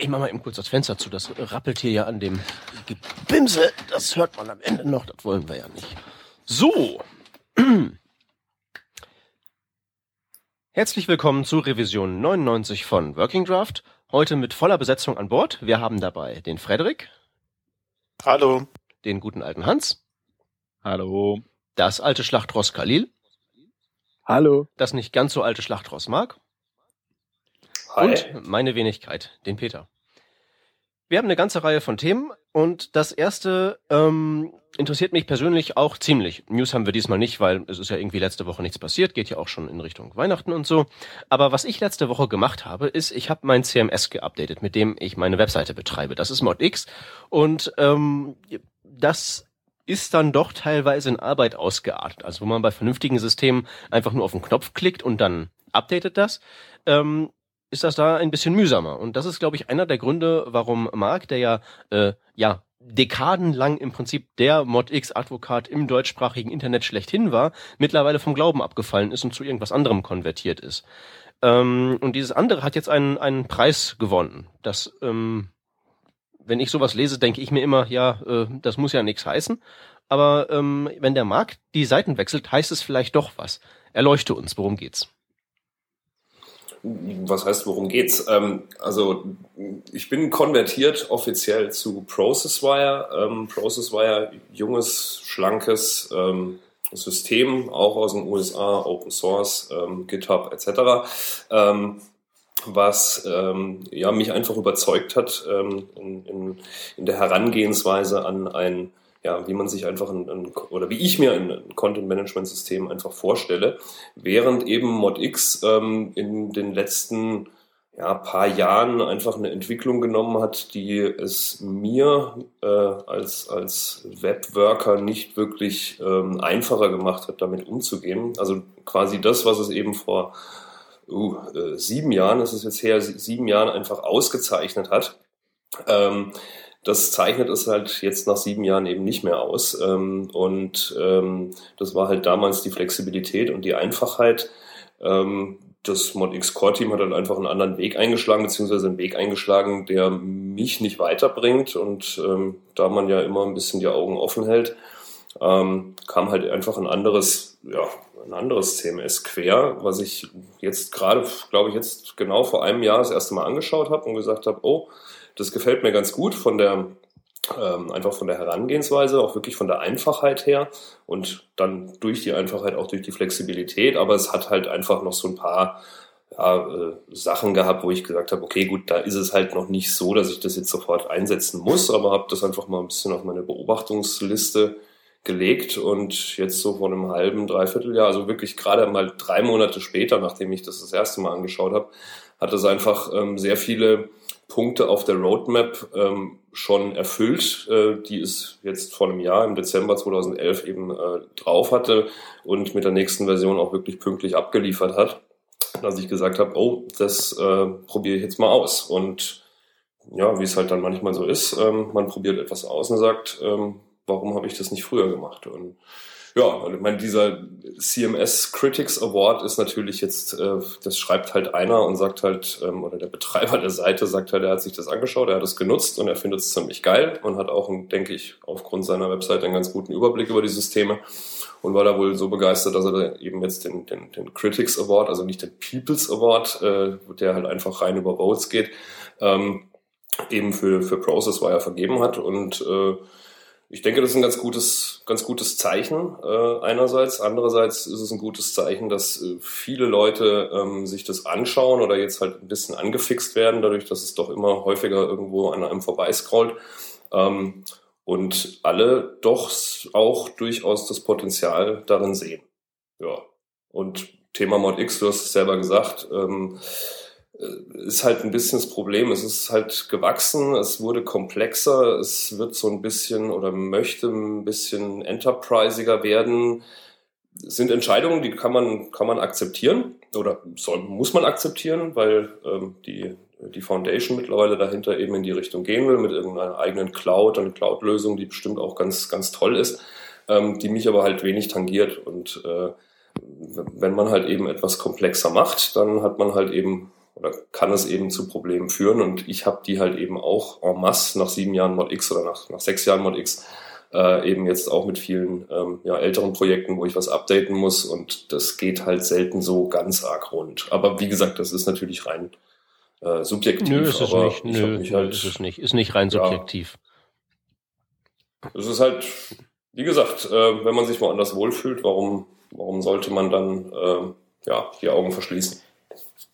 Ich mach mal eben kurz das Fenster zu. Das rappelt hier ja an dem Gebimse. Das hört man am Ende noch. Das wollen wir ja nicht. So. Herzlich willkommen zu Revision 99 von Working Draft. Heute mit voller Besetzung an Bord. Wir haben dabei den Frederik. Hallo. Den guten alten Hans. Hallo. Das alte Schlachtross Khalil. Hallo. Das nicht ganz so alte Schlachtross Mark. Hi. Und meine Wenigkeit, den Peter. Wir haben eine ganze Reihe von Themen und das erste ähm, interessiert mich persönlich auch ziemlich. News haben wir diesmal nicht, weil es ist ja irgendwie letzte Woche nichts passiert, geht ja auch schon in Richtung Weihnachten und so. Aber was ich letzte Woche gemacht habe, ist, ich habe mein CMS geupdatet, mit dem ich meine Webseite betreibe. Das ist ModX und ähm, das ist dann doch teilweise in Arbeit ausgeartet. Also wo man bei vernünftigen Systemen einfach nur auf den Knopf klickt und dann updatet das. Ähm, ist das da ein bisschen mühsamer. Und das ist, glaube ich, einer der Gründe, warum Mark, der ja, äh, ja, dekadenlang im Prinzip der ModX-Advokat im deutschsprachigen Internet schlechthin war, mittlerweile vom Glauben abgefallen ist und zu irgendwas anderem konvertiert ist. Ähm, und dieses andere hat jetzt einen, einen Preis gewonnen. Das, ähm, wenn ich sowas lese, denke ich mir immer, ja, äh, das muss ja nichts heißen. Aber ähm, wenn der Markt die Seiten wechselt, heißt es vielleicht doch was. Erleuchte uns, worum geht's? Was heißt, worum geht's? Ähm, also ich bin konvertiert offiziell zu Processwire. Ähm, Processwire, junges, schlankes ähm, System, auch aus den USA, Open Source, ähm, GitHub etc. Ähm, was ähm, ja, mich einfach überzeugt hat in, in, in der Herangehensweise an ein ja, wie man sich einfach ein, ein, oder wie ich mir ein, Content-Management-System einfach vorstelle, während eben ModX ähm, in den letzten ja, paar Jahren einfach eine Entwicklung genommen hat, die es mir äh, als, als Webworker nicht wirklich ähm, einfacher gemacht hat, damit umzugehen. Also quasi das, was es eben vor uh, äh, sieben Jahren, ist es jetzt her, sieben Jahren einfach ausgezeichnet hat. Ähm, das zeichnet es halt jetzt nach sieben Jahren eben nicht mehr aus. Ähm, und ähm, das war halt damals die Flexibilität und die Einfachheit. Ähm, das ModX Core Team hat dann einfach einen anderen Weg eingeschlagen, beziehungsweise einen Weg eingeschlagen, der mich nicht weiterbringt. Und da man ja immer ein bisschen die Augen offen hält, kam halt einfach ein anderes, ja, ein anderes CMS quer, was ich jetzt gerade, glaube ich, jetzt genau vor einem Jahr das erste Mal angeschaut habe und gesagt habe, oh, das gefällt mir ganz gut von der ähm, einfach von der Herangehensweise, auch wirklich von der Einfachheit her und dann durch die Einfachheit auch durch die Flexibilität. Aber es hat halt einfach noch so ein paar ja, äh, Sachen gehabt, wo ich gesagt habe, okay, gut, da ist es halt noch nicht so, dass ich das jetzt sofort einsetzen muss, aber habe das einfach mal ein bisschen auf meine Beobachtungsliste gelegt und jetzt so vor einem halben, dreiviertel Jahr, also wirklich gerade mal drei Monate später, nachdem ich das das erste Mal angeschaut habe, hat es einfach ähm, sehr viele Punkte auf der Roadmap ähm, schon erfüllt, äh, die es jetzt vor einem Jahr im Dezember 2011 eben äh, drauf hatte und mit der nächsten Version auch wirklich pünktlich abgeliefert hat, dass ich gesagt habe, oh, das äh, probiere ich jetzt mal aus. Und ja, wie es halt dann manchmal so ist, ähm, man probiert etwas aus und sagt, ähm, warum habe ich das nicht früher gemacht? Und ja, ich meine, dieser CMS Critics Award ist natürlich jetzt, äh, das schreibt halt einer und sagt halt, ähm, oder der Betreiber der Seite sagt halt, er hat sich das angeschaut, er hat es genutzt und er findet es ziemlich geil und hat auch, denke ich, aufgrund seiner Webseite einen ganz guten Überblick über die Systeme und war da wohl so begeistert, dass er da eben jetzt den, den, den Critics Award, also nicht den People's Award, äh, der halt einfach rein über Votes geht, ähm, eben für, für Processwire vergeben hat und äh, ich denke, das ist ein ganz gutes, ganz gutes Zeichen äh, einerseits. Andererseits ist es ein gutes Zeichen, dass äh, viele Leute ähm, sich das anschauen oder jetzt halt ein bisschen angefixt werden, dadurch, dass es doch immer häufiger irgendwo an einem vorbeiscrollt. Ähm, und alle doch auch durchaus das Potenzial darin sehen. Ja. Und Thema Mod X, du hast es selber gesagt, ähm, äh, ist halt ein bisschen das Problem. Es ist halt gewachsen, es wurde komplexer, es wird so ein bisschen oder möchte ein bisschen enterprisiger werden. Es sind Entscheidungen, die kann man, kann man akzeptieren oder soll, muss man akzeptieren, weil ähm, die, die Foundation mittlerweile dahinter eben in die Richtung gehen will mit irgendeiner eigenen Cloud, eine Cloud-Lösung, die bestimmt auch ganz, ganz toll ist, ähm, die mich aber halt wenig tangiert. Und äh, wenn man halt eben etwas komplexer macht, dann hat man halt eben oder kann es eben zu Problemen führen. Und ich habe die halt eben auch en masse nach sieben Jahren Mod X oder nach, nach sechs Jahren Mod X äh, eben jetzt auch mit vielen ähm, ja, älteren Projekten, wo ich was updaten muss. Und das geht halt selten so ganz arg rund. Aber wie gesagt, das ist natürlich rein äh, subjektiv. Nö, ist es nicht. Nö, halt, ist es nicht. Ist nicht rein Ja. subjektiv. Es ist halt, wie gesagt, äh, wenn man sich mal anders wohlfühlt, warum, warum sollte man dann ähm, ja, die Augen verschließen?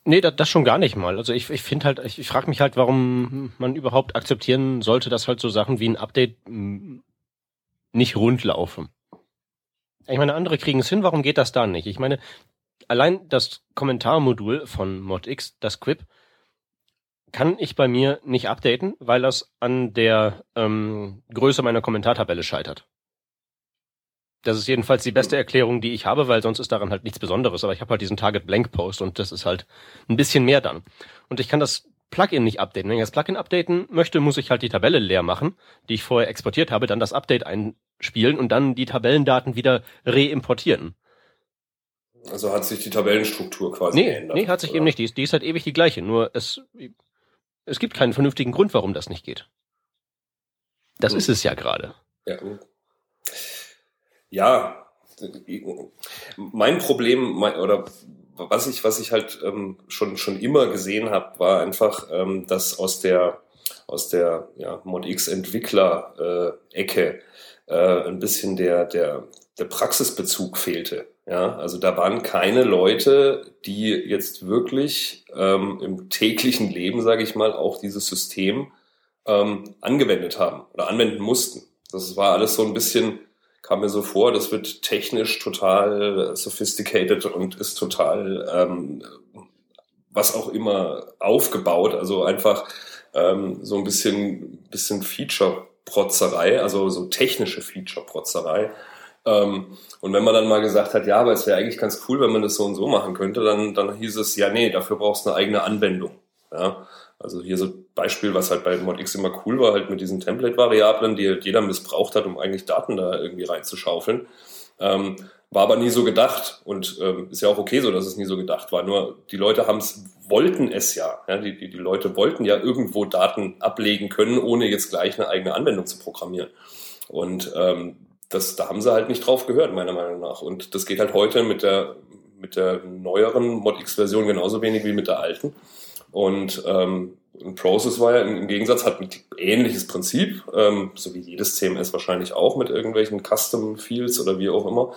Nee, das, das schon gar nicht mal. Also ich, ich finde halt, ich, ich frage mich halt, warum man überhaupt akzeptieren sollte, dass halt so Sachen wie ein Update mm, nicht rund laufen. Ich meine, andere kriegen es hin, warum geht das da nicht? Ich meine, allein das Kommentarmodul von ModX, das Quip, kann ich bei mir nicht updaten, weil das an der ähm, Größe meiner Kommentartabelle scheitert. Das ist jedenfalls die beste Erklärung, die ich habe, weil sonst ist daran halt nichts Besonderes. Aber ich habe halt diesen Target Blank Post und das ist halt ein bisschen mehr dann. Und ich kann das Plugin nicht updaten. Wenn ich das Plugin updaten möchte, muss ich halt die Tabelle leer machen, die ich vorher exportiert habe, dann das Update einspielen und dann die Tabellendaten wieder reimportieren. Also hat sich die Tabellenstruktur quasi Nee, geändert. nee, hat sich oder? eben nicht. Die ist, die ist halt ewig die gleiche. Nur es, es gibt keinen vernünftigen Grund, warum das nicht geht. Das Hm. ist es ja gerade. Ja. Ja, mein Problem mein, oder was ich was ich halt ähm, schon schon immer gesehen habe, war einfach, ähm, dass aus der aus der ja, Mod X Entwickler äh, äh, ein bisschen der der der Praxisbezug fehlte. Ja, also da waren keine Leute, die jetzt wirklich ähm, im täglichen Leben, sage ich mal, auch dieses System ähm, angewendet haben oder anwenden mussten. Das war alles so ein bisschen, kam mir so vor, das wird technisch total sophisticated und ist total ähm, was auch immer aufgebaut. Also einfach ähm, so ein bisschen, bisschen Feature-Protzerei, also so technische Feature-Protzerei. Ähm, und wenn man dann mal gesagt hat, ja, aber es wäre eigentlich ganz cool, wenn man das so und so machen könnte, dann, dann hieß es, ja, nee, dafür brauchst du eine eigene Anwendung. Ja, also hier so Beispiel, was halt bei ModX immer cool war, halt mit diesen Template-Variablen, die halt jeder missbraucht hat, um eigentlich Daten da irgendwie reinzuschaufeln. Ähm, war aber nie so gedacht und ähm, ist ja auch okay so, dass es nie so gedacht war. Nur die Leute haben es, wollten es ja. ja die, die, die Leute wollten ja irgendwo Daten ablegen können, ohne jetzt gleich eine eigene Anwendung zu programmieren. Und ähm, das, da haben sie halt nicht drauf gehört, meiner Meinung nach. Und das geht halt heute mit der, mit der neueren ModX-Version genauso wenig wie mit der alten. Und ähm, ein Process war ja im, Gegensatz hat ein ähnliches Prinzip, ähm, so wie jedes CMS wahrscheinlich auch mit irgendwelchen Custom Fields oder wie auch immer,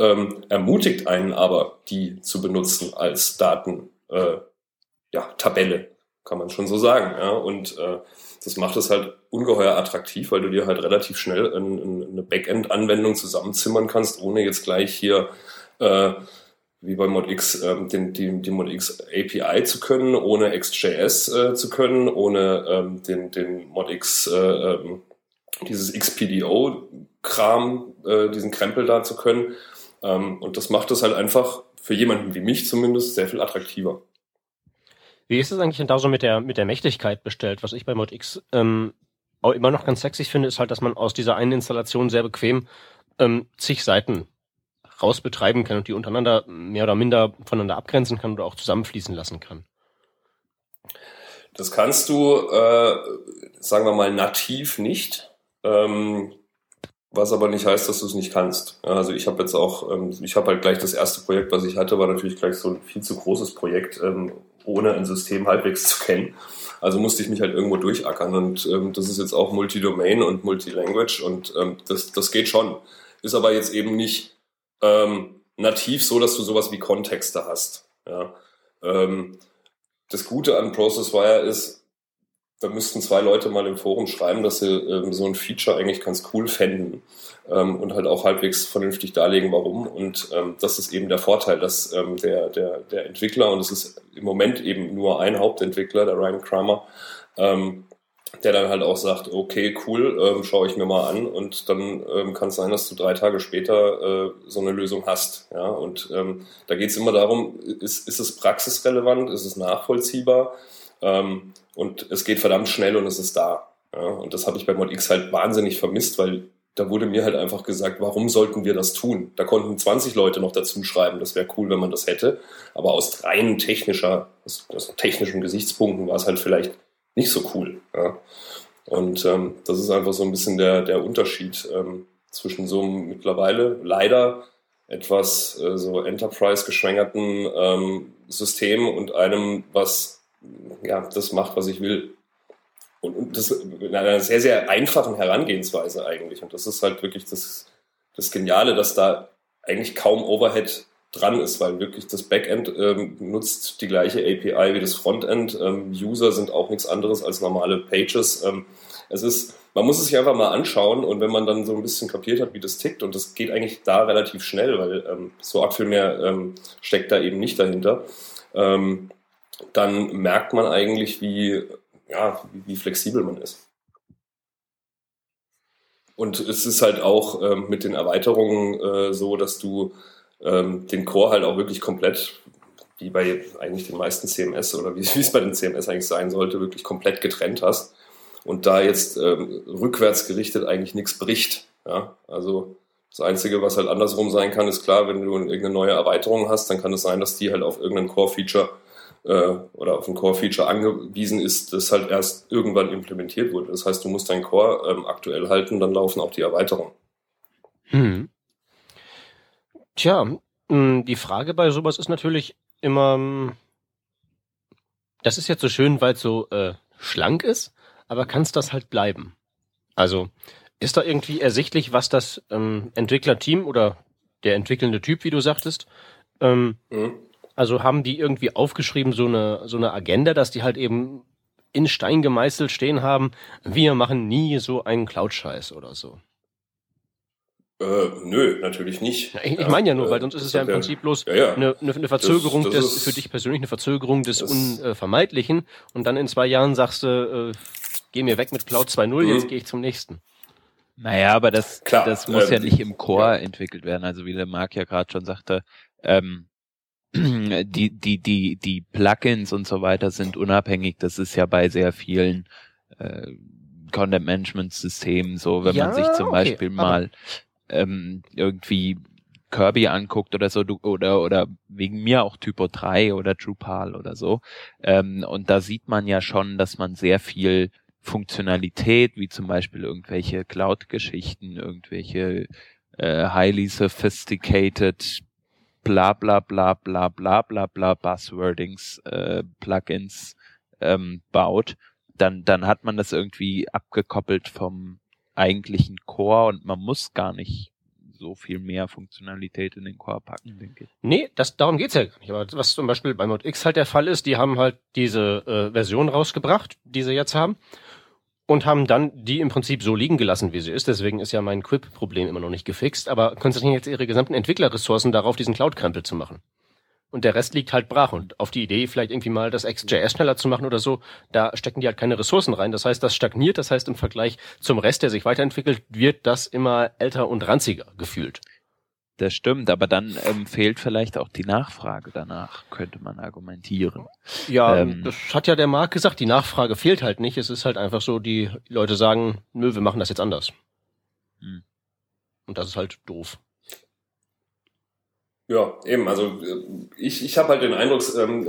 ähm, ermutigt einen aber, die zu benutzen als Daten, äh, ja, Tabelle, kann man schon so sagen. Ja? Und äh, das macht es halt ungeheuer attraktiv, weil du dir halt relativ schnell ein, ein, eine Backend-Anwendung zusammenzimmern kannst, ohne jetzt gleich hier äh, wie bei ModX ähm, den, die, die ModX API zu können, ohne XJS äh, zu können, ohne ähm, den, den ModX, äh, ähm, dieses XPDO-Kram, äh, diesen Krempel da zu können. Ähm, und das macht es halt einfach für jemanden wie mich zumindest sehr viel attraktiver. Wie ist es eigentlich denn da so mit der, mit der Mächtigkeit bestellt? Was ich bei ModX ähm, auch immer noch ganz sexy finde, ist halt, dass man aus dieser einen Installation sehr bequem ähm, zig Seiten raus betreiben kann und die untereinander mehr oder minder voneinander abgrenzen kann oder auch zusammenfließen lassen kann. Das kannst du, äh, sagen wir mal, nativ nicht. Ähm, was aber nicht heißt, dass du es nicht kannst. Also ich habe jetzt auch, ähm, ich habe halt gleich das erste Projekt, was ich hatte, war natürlich gleich so ein viel zu großes Projekt, ähm, ohne ein System halbwegs zu kennen. Also musste ich mich halt irgendwo durchackern und ähm, das ist jetzt auch Multidomain und Multilanguage und ähm, das, das geht schon. Ist aber jetzt eben nicht ähm, nativ so, dass du sowas wie Kontexte hast. Ja. Ähm, das Gute an ProcessWire ist, da müssten zwei Leute mal im Forum schreiben, dass sie ähm, so ein Feature eigentlich ganz cool fänden ähm, und halt auch halbwegs vernünftig darlegen, warum. Und ähm, das ist eben der Vorteil, dass ähm, der, der, der Entwickler, und es ist im Moment eben nur ein Hauptentwickler, der Ryan Kramer, ähm, der dann halt auch sagt, okay, cool, ähm, schaue ich mir mal an und dann ähm, kann es sein, dass du drei Tage später äh, so eine Lösung hast. Ja? Und ähm, da geht es immer darum, ist, ist es praxisrelevant, ist es nachvollziehbar ähm, und es geht verdammt schnell und es ist da. Ja? Und das habe ich bei ModX halt wahnsinnig vermisst, weil da wurde mir halt einfach gesagt, warum sollten wir das tun? Da konnten 20 Leute noch dazu schreiben, das wäre cool, wenn man das hätte. Aber aus rein technischer, aus, aus technischen Gesichtspunkten war es halt vielleicht nicht so cool. Ja. Und ähm, das ist einfach so ein bisschen der, der Unterschied ähm, zwischen so einem mittlerweile leider etwas äh, so Enterprise-geschwängerten ähm, System und einem, was ja das macht, was ich will. Und, und das in einer sehr, sehr einfachen Herangehensweise eigentlich. Und das ist halt wirklich das, das Geniale, dass da eigentlich kaum Overhead dran ist, weil wirklich das Backend ähm, nutzt die gleiche API wie das Frontend. Ähm, User sind auch nichts anderes als normale Pages. Ähm, es ist, man muss es sich einfach mal anschauen und wenn man dann so ein bisschen kapiert hat, wie das tickt, und das geht eigentlich da relativ schnell, weil ähm, so arg viel mehr ähm, steckt da eben nicht dahinter, ähm, dann merkt man eigentlich, wie, ja, wie, flexibel man ist. Und es ist halt auch mit den Erweiterungen äh, so, dass du ähm, den Core halt auch wirklich komplett, wie bei eigentlich den meisten CMS oder wie, es bei den CMS eigentlich sein sollte, wirklich komplett getrennt hast. Und da jetzt ähm, rückwärts gerichtet eigentlich nichts bricht. Ja? Also das Einzige, was halt andersrum sein kann, ist klar, wenn du irgendeine neue Erweiterung hast, dann kann es sein, dass die halt auf irgendein Core-Feature äh, oder auf ein Core-Feature angewiesen ist, das halt erst irgendwann implementiert wurde. Das heißt, du musst dein Core ähm, aktuell halten, dann laufen auch die Erweiterungen. Hm. Tja, hm, die Frage bei sowas ist natürlich immer, hm, das ist jetzt so schön, weil es so äh, schlank ist, aber kann es das halt bleiben? Also ist da irgendwie ersichtlich, was das ähm, Entwicklerteam oder der entwickelnde Typ, wie du sagtest, ähm, mhm. Also haben die irgendwie aufgeschrieben, so eine, so eine Agenda, dass die halt eben in Stein gemeißelt stehen haben, wir machen nie so einen Cloud-Scheiß oder so. Äh, nö, natürlich nicht. Ich, ich meine ja nur, weil sonst ist es ja im Prinzip bloß ja, ja. Eine, eine, Verzögerung das, das des, für dich persönlich eine Verzögerung des Unvermeidlichen und dann in zwei Jahren sagst du, äh, geh mir weg mit Cloud 2.0, mhm. jetzt gehe ich zum nächsten. Naja, aber das, Klar, das muss ähm, ja nicht im Core entwickelt werden. Also wie der Marc ja gerade schon sagte, ähm, die, die, die, die Plugins und so weiter sind unabhängig. Das ist ja bei sehr vielen äh, Content Management Systemen so, wenn ja, man sich zum okay, Beispiel mal ähm, irgendwie Kirby anguckt oder so, oder, oder wegen mir auch Typo 3 oder Drupal oder so. Ähm, und da sieht man ja schon, dass man sehr viel Funktionalität, wie zum Beispiel irgendwelche Cloud-Geschichten, irgendwelche äh, highly sophisticated bla bla bla bla bla bla bla Buzzwordings, äh, Plugins ähm, baut, dann, dann hat man das irgendwie abgekoppelt vom eigentlichen Core und man muss gar nicht so viel mehr Funktionalität in den Core packen, denke ich. Nee, das, darum geht's ja gar nicht. Aber was zum Beispiel bei Mod X halt der Fall ist, die haben halt diese äh, Version rausgebracht, die sie jetzt haben und haben dann die im Prinzip so liegen gelassen, wie sie ist. Deswegen ist ja mein Quip-Problem immer noch nicht gefixt, aber konzentrieren jetzt ihre gesamten Entwicklerressourcen darauf, diesen Cloud-Krempel zu machen. Und der Rest liegt halt brach. Und auf die Idee, vielleicht irgendwie mal das XJS schneller zu machen oder so, da stecken die halt keine Ressourcen rein. Das heißt, das stagniert. Das heißt, im Vergleich zum Rest, der sich weiterentwickelt, wird das immer älter und ranziger gefühlt. Das stimmt, aber dann ähm, fehlt vielleicht auch die Nachfrage danach, könnte man argumentieren. Ja, ähm, das hat ja der Markt gesagt, die Nachfrage fehlt halt nicht. Es ist halt einfach so, die Leute sagen, nö, wir machen das jetzt anders. Hm. Und das ist halt doof. Ja, eben. Also ich, ich habe halt den Eindruck, ähm,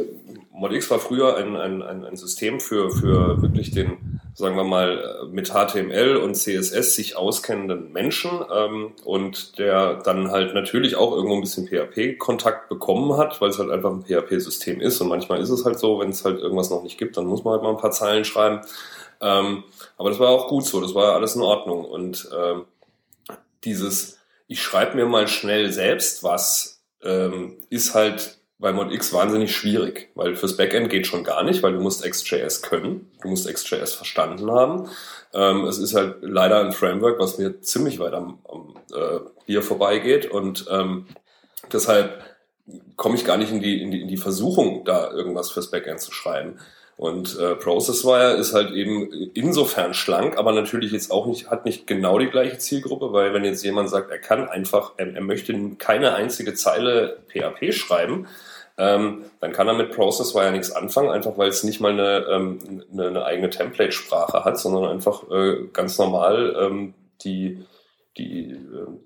ModX war früher ein, ein, ein, System für, für wirklich den, sagen wir mal, mit HTML und CSS sich auskennenden Menschen ähm, und der dann halt natürlich auch irgendwo ein bisschen PHP-Kontakt bekommen hat, weil es halt einfach ein PHP-System ist und manchmal ist es halt so, wenn es halt irgendwas noch nicht gibt, dann muss man halt mal ein paar Zeilen schreiben. Ähm, aber das war auch gut so, das war alles in Ordnung und ähm, dieses, ich schreibe mir mal schnell selbst was, ähm, ist halt bei ModX wahnsinnig schwierig, weil fürs Backend geht schon gar nicht, weil du musst XJS können, du musst XJS verstanden haben. Ähm, es ist halt leider ein Framework, was mir ziemlich weit am, am äh, Bier vorbeigeht und ähm, deshalb komme ich gar nicht in die, in, die, in die Versuchung, da irgendwas fürs Backend zu schreiben. Und äh, ProcessWire ist halt eben insofern schlank, aber natürlich jetzt auch nicht, hat nicht genau die gleiche Zielgruppe, weil wenn jetzt jemand sagt, er kann einfach, er, er möchte keine einzige Zeile PHP schreiben, ähm, dann kann er mit ProcessWire nichts anfangen, einfach weil es nicht mal eine, ähm, eine, eine eigene Template-Sprache hat, sondern einfach äh, ganz normal ähm, die die, ähm,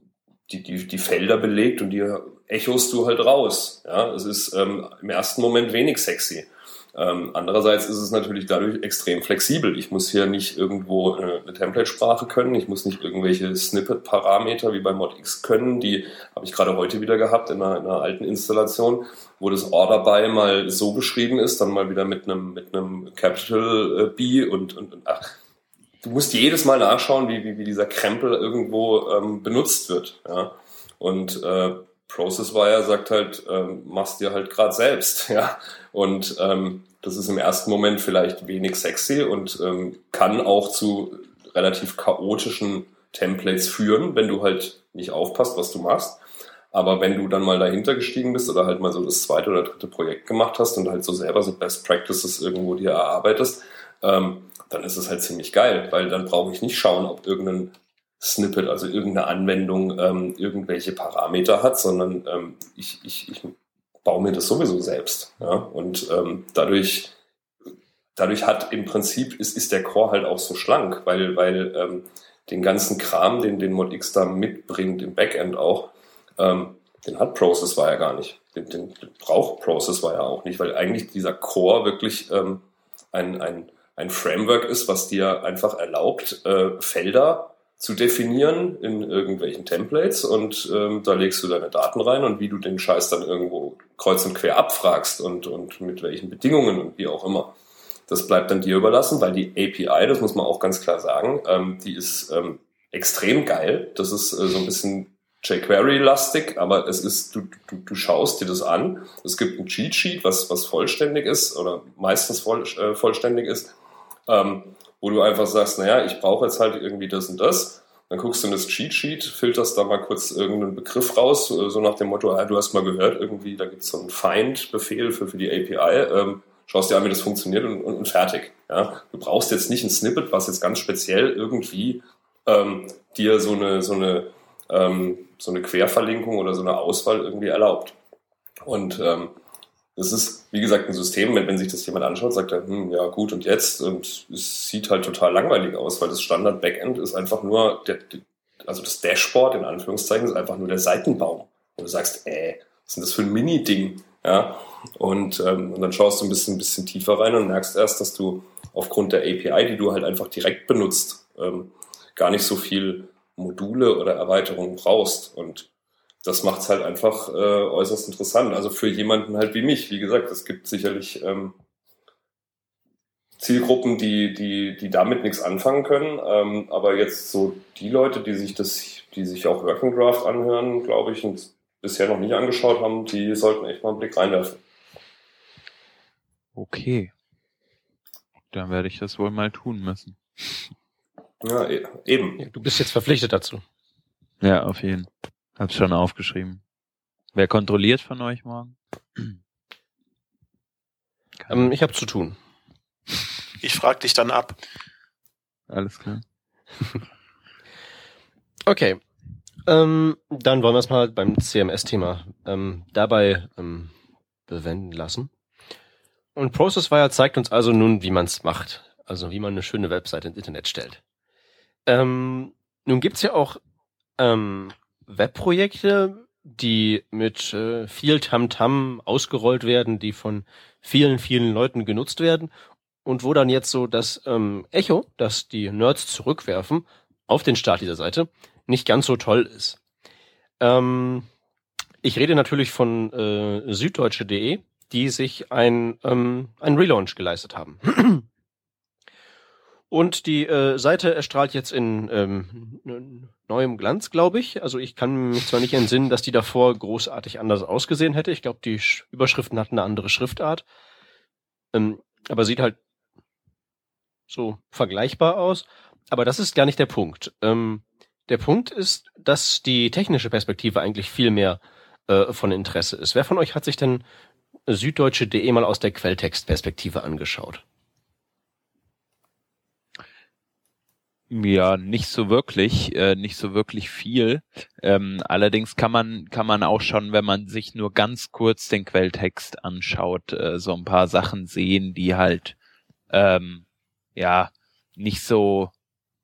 die, die, die Felder belegt und die echos du halt raus. Ja, es ist ähm, im ersten Moment wenig sexy. Ähm, andererseits ist es natürlich dadurch extrem flexibel. Ich muss hier nicht irgendwo eine, eine Template-Sprache können, ich muss nicht irgendwelche Snippet-Parameter wie bei ModX können. Die habe ich gerade heute wieder gehabt in einer, in einer, alten Installation, wo das Order by mal so beschrieben ist, dann mal wieder mit einem mit einem Capital äh, B und, und, und ach, du musst jedes Mal nachschauen, wie, wie, wie dieser Krempel irgendwo ähm, benutzt wird. Ja? Und äh, Processwire sagt halt, ähm, machst dir halt gerade selbst, ja. Und ähm, das ist im ersten Moment vielleicht wenig sexy und ähm, kann auch zu relativ chaotischen Templates führen, wenn du halt nicht aufpasst, was du machst. Aber wenn du dann mal dahinter gestiegen bist oder halt mal so das zweite oder dritte Projekt gemacht hast und halt so selber so Best Practices irgendwo dir erarbeitest, ähm, dann ist es halt ziemlich geil, weil dann brauche ich nicht schauen, ob irgendein Snippet, also irgendeine Anwendung, ähm, irgendwelche Parameter hat, sondern ähm, ich, ich, ich baue mir das sowieso selbst. Ja? Und ähm, dadurch, dadurch hat im Prinzip ist, ist der Core halt auch so schlank, weil, weil ähm, den ganzen Kram, den den ModX da mitbringt im Backend auch, ähm, den hat Process war ja gar nicht. Den, den, braucht Process war ja auch nicht, weil eigentlich dieser Core wirklich ähm, ein, ein, ein Framework ist, was dir einfach erlaubt, äh, Felder zu definieren in irgendwelchen Templates und ähm, da legst du deine Daten rein und wie du den Scheiß dann irgendwo kreuz und quer abfragst und, und mit welchen Bedingungen und wie auch immer. Das bleibt dann dir überlassen, weil die API, das muss man auch ganz klar sagen, ähm, die ist ähm, extrem geil. Das ist äh, so ein bisschen jQuery-lastig, aber es ist, du, du, du schaust dir das an. Es gibt ein Cheat Sheet, was, was vollständig ist oder meistens voll, äh, vollständig ist. Ähm, wo du einfach sagst, naja, ich brauche jetzt halt irgendwie das und das. Dann guckst du in das Cheat Sheet, filterst da mal kurz irgendeinen Begriff raus, äh, so nach dem Motto, ah, du hast mal gehört, irgendwie, da gibt es so einen Find-Befehl für, für die API, ähm, schaust dir an, wie das funktioniert und, und, und, fertig. Ja? Du brauchst jetzt nicht ein Snippet, was jetzt ganz speziell irgendwie ähm, dir so eine, so eine, ähm, so eine Querverlinkung oder so eine Auswahl irgendwie erlaubt. Und ähm, das ist, wie gesagt, ein System, wenn, wenn sich das jemand anschaut, sagt er, hm, ja gut, und jetzt? Und es sieht halt total langweilig aus, weil das Standard-Backend ist einfach nur, der, also das Dashboard in Anführungszeichen ist einfach nur der Seitenbaum. Und du sagst, äh, was ist das für ein Mini-Ding? Ja, und, ähm, und dann schaust du ein bisschen, ein bisschen tiefer rein und merkst erst, dass du aufgrund der API, die du halt einfach direkt benutzt, ähm, gar nicht so viel Module oder Erweiterungen brauchst. Und das macht es halt einfach äh, äußerst interessant. Also für jemanden halt wie mich, wie gesagt, es gibt sicherlich ähm, Zielgruppen, die, die, die damit nichts anfangen können. Ähm, aber jetzt so die Leute, die sich das, die sich auch Working Draft anhören, glaube ich, und bisher noch nicht angeschaut haben, die sollten echt mal einen Blick reinwerfen. Okay. Dann werde ich das wohl mal tun müssen. Ja, e-, eben. Du bist jetzt verpflichtet dazu. Ja, auf jeden Fall. Hab's schon aufgeschrieben. Wer kontrolliert von euch morgen? Ähm, ich habe zu tun. Ich frag dich dann ab. Alles klar. okay. Ähm, dann wollen wir es mal beim CMS-Thema ähm, dabei ähm, bewenden lassen. Und Processwire zeigt uns also nun, wie man es macht. Also wie man eine schöne Webseite ins Internet stellt. Ähm, nun gibt's ja auch ähm, Webprojekte, die mit äh, viel Tamtam -Tam ausgerollt werden, die von vielen, vielen Leuten genutzt werden und wo dann jetzt so das ähm, Echo, das die Nerds zurückwerfen auf den Start dieser Seite, nicht ganz so toll ist. Ähm, ich rede natürlich von äh, süddeutsche.de, die sich ein, ähm, ein Relaunch geleistet haben. Und die äh, Seite erstrahlt jetzt in ähm, neuem Glanz, glaube ich. Also ich kann mich zwar nicht entsinnen, dass die davor großartig anders ausgesehen hätte. Ich glaube, die Überschriften hatten eine andere Schriftart. Ähm, aber sieht halt so vergleichbar aus. Aber das ist gar nicht der Punkt. Ähm, der Punkt ist, dass die technische Perspektive eigentlich viel mehr äh, von Interesse ist. Wer von euch hat sich denn süddeutsche.de mal aus der Quelltextperspektive angeschaut? Ja, nicht so wirklich, äh, nicht so wirklich viel. Ähm, allerdings kann man kann man auch schon, wenn man sich nur ganz kurz den Quelltext anschaut, äh, so ein paar Sachen sehen, die halt ähm, ja nicht so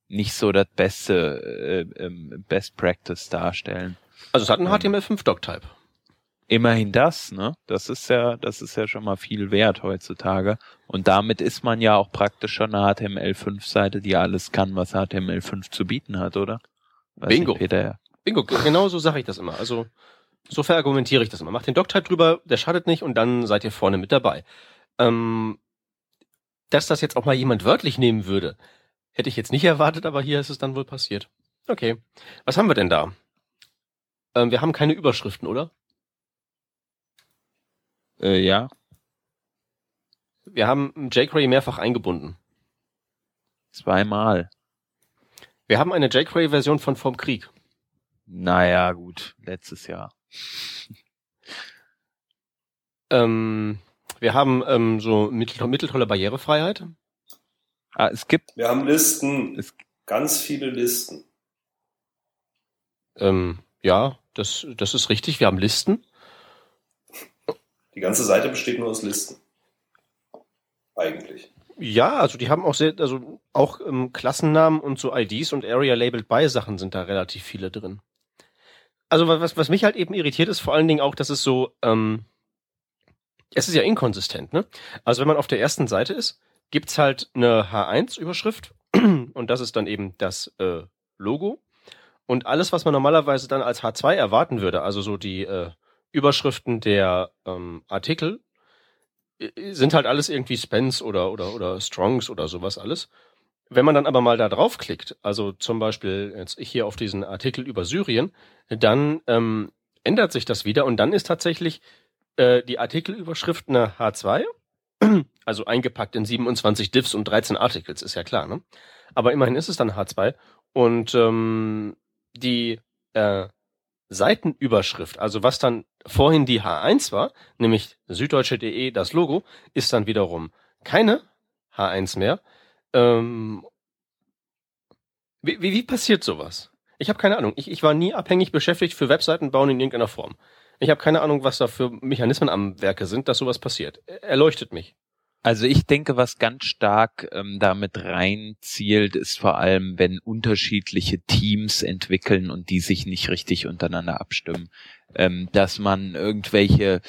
nicht so das beste äh, ähm, Best Practice darstellen. Also es hat einen HTML5-Doc-Type. Immerhin das, ne? Das ist ja, das ist ja schon mal viel wert heutzutage. Und damit ist man ja auch praktisch schon eine HTML5-Seite, die alles kann, was HTML5 zu bieten hat, oder? Weiß Bingo. Nicht, Peter, Bingo, genau so sage ich das immer. Also so verargumentiere ich das immer. Macht den Doc-Type drüber, der schadet nicht und dann seid ihr vorne mit dabei. Ähm, dass das jetzt auch mal jemand wörtlich nehmen würde, hätte ich jetzt nicht erwartet, aber hier ist es dann wohl passiert. Okay. Was haben wir denn da? Ähm, wir haben keine Überschriften, oder? Äh, ja. Wir haben jQuery mehrfach eingebunden. Zweimal. Wir haben eine jQuery-Version von Vom Krieg. Naja, gut, letztes Jahr. ähm, wir haben ähm, so mittel, mitteltolle Barrierefreiheit. Ah, es gibt. Wir haben Listen. Es, ganz viele Listen. Ähm, ja, das, das ist richtig. Wir haben Listen. Die ganze Seite besteht nur aus Listen. Eigentlich. Ja, also die haben auch sehr, also auch ähm, Klassennamen und so IDs und Area Labeled by Sachen sind da relativ viele drin. Also was, was mich halt eben irritiert ist vor allen Dingen auch, dass es so, ähm, es ist ja inkonsistent, ne? Also wenn man auf der ersten Seite ist, gibt's halt eine H1-Überschrift und das ist dann eben das äh, Logo. Und alles, was man normalerweise dann als H2 erwarten würde, also so die äh, Überschriften der ähm, Artikel sind halt alles irgendwie Spence oder, oder, oder Strongs oder sowas alles. Wenn man dann aber mal da draufklickt, also zum Beispiel jetzt hier auf diesen Artikel über Syrien, dann ähm, ändert sich das wieder und dann ist tatsächlich äh, die Artikelüberschrift eine H2, also eingepackt in 27 Diffs und 13 Articles, ist ja klar, ne? Aber immerhin ist es dann H2 und ähm, die äh, Seitenüberschrift, also was dann vorhin die H1 war, nämlich süddeutsche.de, das Logo, ist dann wiederum keine H1 mehr. Ähm, wie, wie, wie passiert sowas? Ich habe keine Ahnung. Ich, ich war nie abhängig beschäftigt für Webseiten bauen in irgendeiner Form. Ich habe keine Ahnung, was da für Mechanismen am Werke sind, dass sowas passiert. Erleuchtet mich. Also ich denke, was ganz stark ähm, damit reinzielt, ist vor allem, wenn unterschiedliche Teams entwickeln und die sich nicht richtig untereinander abstimmen, ähm, dass man irgendwelche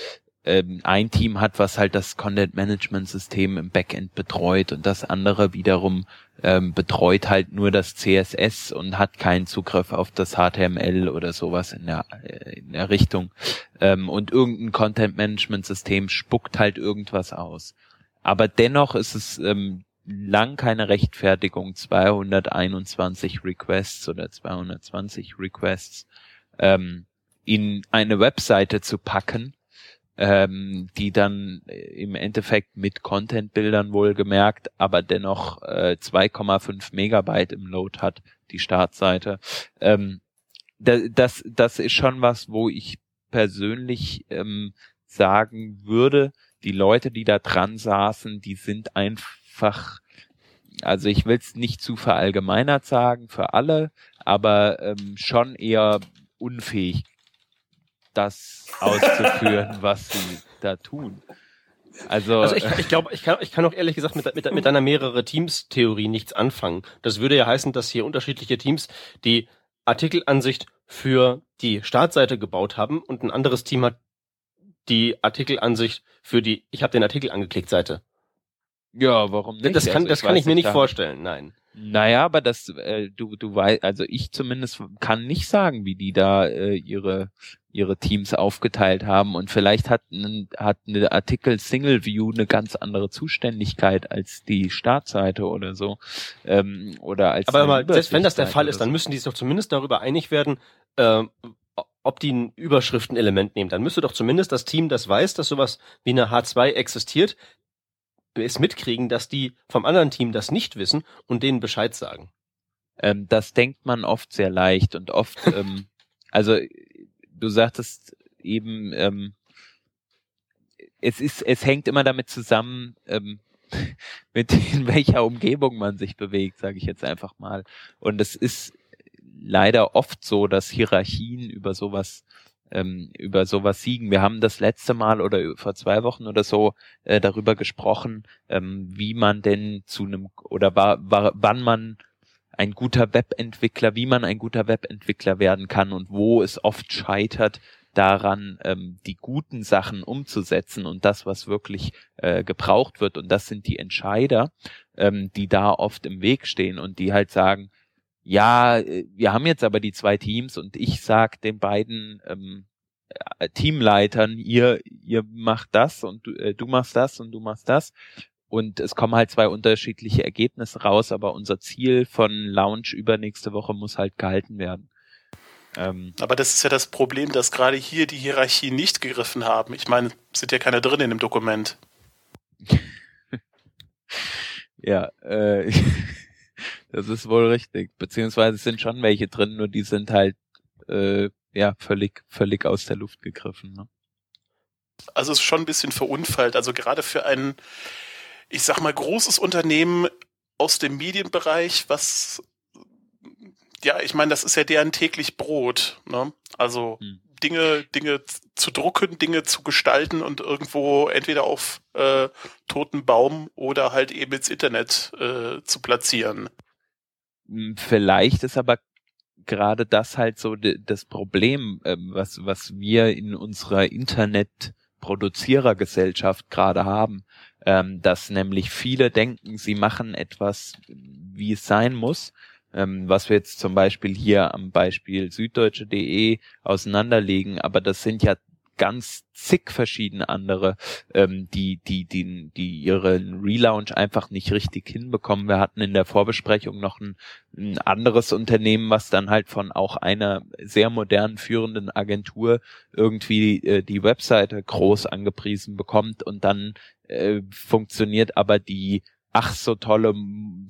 ähm, ein Team hat, was halt das Content Management System im Backend betreut und das andere wiederum ähm, betreut halt nur das CSS und hat keinen Zugriff auf das HTML oder sowas in der, äh, in der Richtung. Ähm, und irgendein Content Management System spuckt halt irgendwas aus. Aber dennoch ist es ähm, lang keine Rechtfertigung, 221 Requests oder 220 Requests ähm, in eine Webseite zu packen, ähm, die dann im Endeffekt mit Content-Bildern wohlgemerkt, aber dennoch äh, 2,5 Megabyte im Load hat, die Startseite. Ähm, das, das ist schon was, wo ich persönlich ähm, sagen würde, die Leute, die da dran saßen, die sind einfach, also ich will es nicht zu verallgemeinert sagen für alle, aber ähm, schon eher unfähig, das auszuführen, was sie da tun. Also, also ich, ich glaube, ich kann, ich kann auch ehrlich gesagt mit, mit, mit einer mehrere Teams-Theorie nichts anfangen. Das würde ja heißen, dass hier unterschiedliche Teams die Artikelansicht für die Startseite gebaut haben und ein anderes Team hat die Artikelansicht für die, ich habe den Artikel angeklickt Seite. Ja, warum nicht? Das kann, also, das kann ich mir nicht vorstellen, nein. Naja, aber das, äh, du, du weißt, also ich zumindest kann nicht sagen, wie die da äh, ihre ihre Teams aufgeteilt haben und vielleicht hat, ein, hat eine Artikel Single View eine ganz andere Zuständigkeit als die Startseite oder so ähm, oder als aber mal, selbst wenn das der Fall ist, dann müssen die sich doch zumindest darüber einig werden, äh, ob die ein Überschriftenelement nehmen. Dann müsste doch zumindest das Team, das weiß, dass sowas wie eine H2 existiert, es mitkriegen, dass die vom anderen Team das nicht wissen und denen Bescheid sagen. Ähm, das denkt man oft sehr leicht und oft, ähm, also du sagtest eben, ähm, es ist, es hängt immer damit zusammen, ähm, mit in welcher Umgebung man sich bewegt, sage ich jetzt einfach mal. Und es ist leider oft so, dass Hierarchien über sowas ähm, über sowas siegen. Wir haben das letzte Mal oder vor zwei Wochen oder so äh, darüber gesprochen, ähm, wie man denn zu einem oder war, war, wann man ein guter Webentwickler, wie man ein guter Webentwickler werden kann und wo es oft scheitert, daran, ähm, die guten Sachen umzusetzen und das, was wirklich äh, gebraucht wird. Und das sind die Entscheider, ähm, die da oft im Weg stehen und die halt sagen, ja, äh, wir haben jetzt aber die zwei Teams und ich sag den beiden ähm, äh, Teamleitern, ihr, ihr macht das und du, äh, du machst das und du machst das. Und es kommen halt zwei unterschiedliche Ergebnisse raus, aber unser Ziel von Launch übernächste Woche muss halt gehalten werden. Ähm, aber das ist ja das Problem, dass gerade hier die Hierarchien nicht gegriffen haben. Ich meine, sind ja keine drin in dem Dokument. ja, äh, das ist wohl richtig. Beziehungsweise sind schon welche drin, nur die sind halt äh, ja völlig, völlig aus der Luft gegriffen. Ne? Also es ist schon ein bisschen verunfallt. Also gerade für ein, ich sag mal, großes Unternehmen aus dem Medienbereich, was ja, ich meine, das ist ja deren täglich Brot. Ne? Also hm. Dinge, Dinge zu drucken, Dinge zu gestalten und irgendwo entweder auf äh, toten Baum oder halt eben ins Internet äh, zu platzieren. Hm, vielleicht ist aber gerade das halt so das Problem, ähm, was, was wir in unserer Internetproduzierergesellschaft gerade haben, ähm, dass nämlich viele denken, sie machen etwas, wie es sein muss, ähm, was wir jetzt zum Beispiel hier am Beispiel süddeutsche.de auseinanderlegen, aber das sind ja ganz zig verschiedene andere, ähm, die, die, die, die ihren Relaunch einfach nicht richtig hinbekommen. Wir hatten in der Vorbesprechung noch ein, ein anderes Unternehmen, was dann halt von auch einer sehr modernen führenden Agentur irgendwie äh, die Webseite groß angepriesen bekommt und dann äh, funktioniert aber die ach so tolle,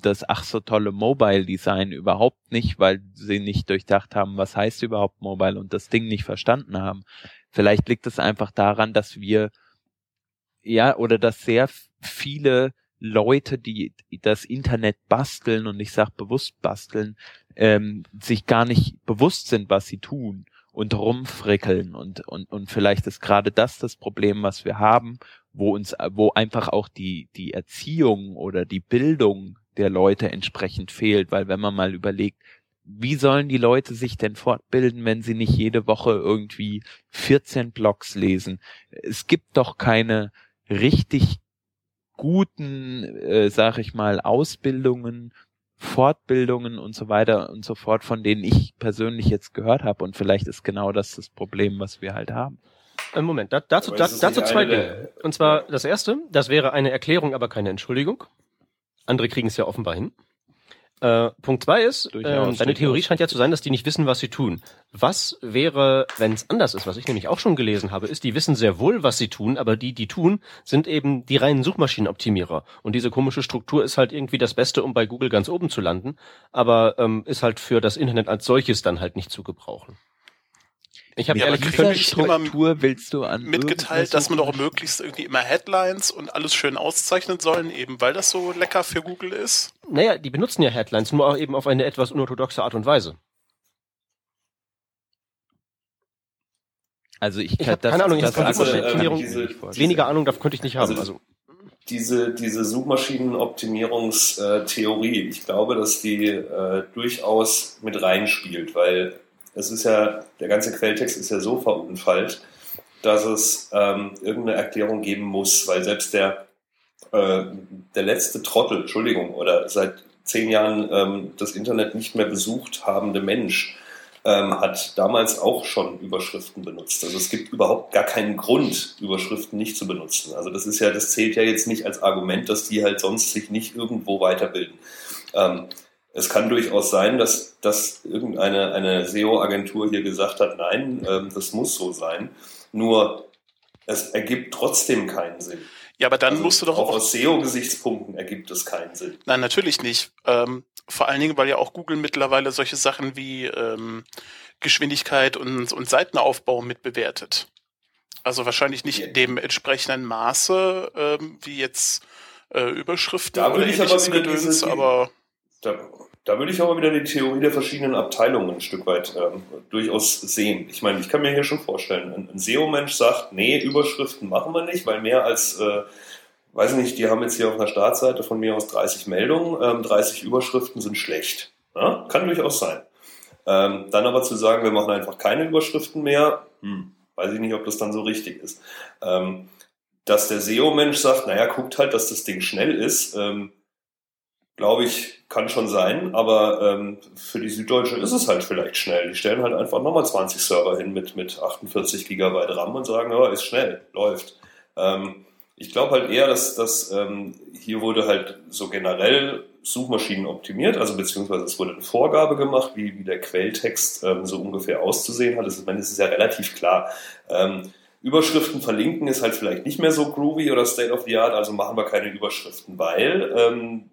das ach so tolle Mobile Design überhaupt nicht, weil sie nicht durchdacht haben, was heißt überhaupt Mobile und das Ding nicht verstanden haben. Vielleicht liegt es einfach daran, dass wir, ja, oder dass sehr viele Leute, die das Internet basteln, und ich sage bewusst basteln, ähm, sich gar nicht bewusst sind, was sie tun und rumfrickeln und, und, und vielleicht ist gerade das das Problem, was wir haben wo uns, wo einfach auch die, die Erziehung oder die Bildung der Leute entsprechend fehlt, weil wenn man mal überlegt, wie sollen die Leute sich denn fortbilden, wenn sie nicht jede Woche irgendwie 14 Blogs lesen? Es gibt doch keine richtig guten, äh, sag ich mal, Ausbildungen, Fortbildungen und so weiter und so fort, von denen ich persönlich jetzt gehört habe. Und vielleicht ist genau das das Problem, was wir halt haben. Äh, Moment, da, dazu, da, dazu zwei Dinge. Und zwar das erste, das wäre eine Erklärung, aber keine Entschuldigung. Andere kriegen es ja offenbar hin. Äh, Punkt zwei ist, äh, deine Theorie scheint ja zu sein, dass die nicht wissen, was sie tun. Was wäre, wenn es anders ist, was ich nämlich auch schon gelesen habe, ist, die wissen sehr wohl, was sie tun, aber die, die tun, sind eben die reinen Suchmaschinenoptimierer. Und diese komische Struktur ist halt irgendwie das Beste, um bei Google ganz oben zu landen, aber ähm, ist halt für das Internet als solches dann halt nicht zu gebrauchen. Ich habe ja, ehrlich gesagt Struktur willst du an mitgeteilt, dass man doch möglichst irgendwie immer Headlines und alles schön auszeichnen sollen, eben weil das so lecker für Google ist. Naja, die benutzen ja Headlines, nur auch eben auf eine etwas unorthodoxe Art und Weise. Also ich, ich habe keine Ahnung, ich das, das diese, äh, diese, weniger Ahnung, da könnte ich nicht haben. Also, also diese, diese Suchmaschinenoptimierungstheorie, ich glaube, dass die äh, durchaus mit reinspielt, weil es ist ja, der ganze Quelltext ist ja so verunfallt, dass es ähm, irgendeine Erklärung geben muss, weil selbst der, äh, der letzte Trottel, Entschuldigung, oder seit zehn Jahren ähm, das Internet nicht mehr besucht habende Mensch, ähm, hat damals auch schon Überschriften benutzt. Also es gibt überhaupt gar keinen Grund, Überschriften nicht zu benutzen. Also das ist ja, das zählt ja jetzt nicht als Argument, dass die halt sonst sich nicht irgendwo weiterbilden. Ähm, es kann durchaus sein, dass, dass irgendeine eine SEO-Agentur hier gesagt hat, nein, ähm, das muss so sein. Nur es ergibt trotzdem keinen Sinn. Ja, aber dann also musst du doch auch aus SEO-Gesichtspunkten ergibt es keinen Sinn. Nein, natürlich nicht. Ähm, vor allen Dingen, weil ja auch Google mittlerweile solche Sachen wie ähm, Geschwindigkeit und, und Seitenaufbau mitbewertet. Also wahrscheinlich nicht in dem entsprechenden Maße ähm, wie jetzt äh, Überschriften da oder ähnliches Gedöns, diese, aber da, da würde ich aber wieder die Theorie der verschiedenen Abteilungen ein Stück weit ähm, durchaus sehen. Ich meine, ich kann mir hier schon vorstellen, ein, ein SEO-Mensch sagt, nee, Überschriften machen wir nicht, weil mehr als, äh, weiß nicht, die haben jetzt hier auf einer Startseite von mir aus 30 Meldungen, ähm, 30 Überschriften sind schlecht. Ja, kann durchaus sein. Ähm, dann aber zu sagen, wir machen einfach keine Überschriften mehr, hm, weiß ich nicht, ob das dann so richtig ist. Ähm, dass der SEO-Mensch sagt, naja, guckt halt, dass das Ding schnell ist, ähm, glaube ich, kann schon sein, aber ähm, für die Süddeutsche ist es halt vielleicht schnell. Die stellen halt einfach nochmal 20 Server hin mit, mit 48 Gigabyte RAM und sagen, ja, ist schnell, läuft. Ähm, ich glaube halt eher, dass, dass ähm, hier wurde halt so generell Suchmaschinen optimiert, also beziehungsweise es wurde eine Vorgabe gemacht, wie, wie der Quelltext ähm, so ungefähr auszusehen hat. Das, ich meine, das ist ja relativ klar. Ähm, Überschriften verlinken ist halt vielleicht nicht mehr so groovy oder State of the Art, also machen wir keine Überschriften, weil ähm,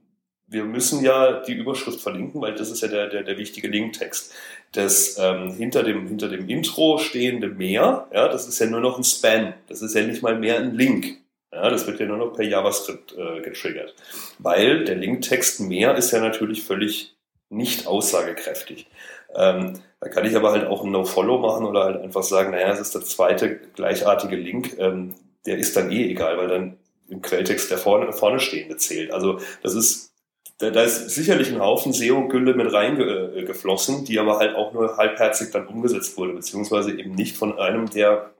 wir müssen ja die Überschrift verlinken, weil das ist ja der, der, der wichtige Linktext. Das ähm, hinter, dem, hinter dem Intro stehende mehr, ja, das ist ja nur noch ein Span. Das ist ja nicht mal mehr ein Link. Ja, das wird ja nur noch per JavaScript äh, getriggert. Weil der Linktext mehr ist ja natürlich völlig nicht aussagekräftig. Ähm, da kann ich aber halt auch ein No-Follow machen oder halt einfach sagen, naja, es ist der zweite gleichartige Link, ähm, der ist dann eh egal, weil dann im Quelltext der vorne, vorne stehende zählt. Also das ist da, da ist sicherlich ein Haufen SEO-Gülle mit reingeflossen, die aber halt auch nur halbherzig dann umgesetzt wurde, beziehungsweise eben nicht von einem, der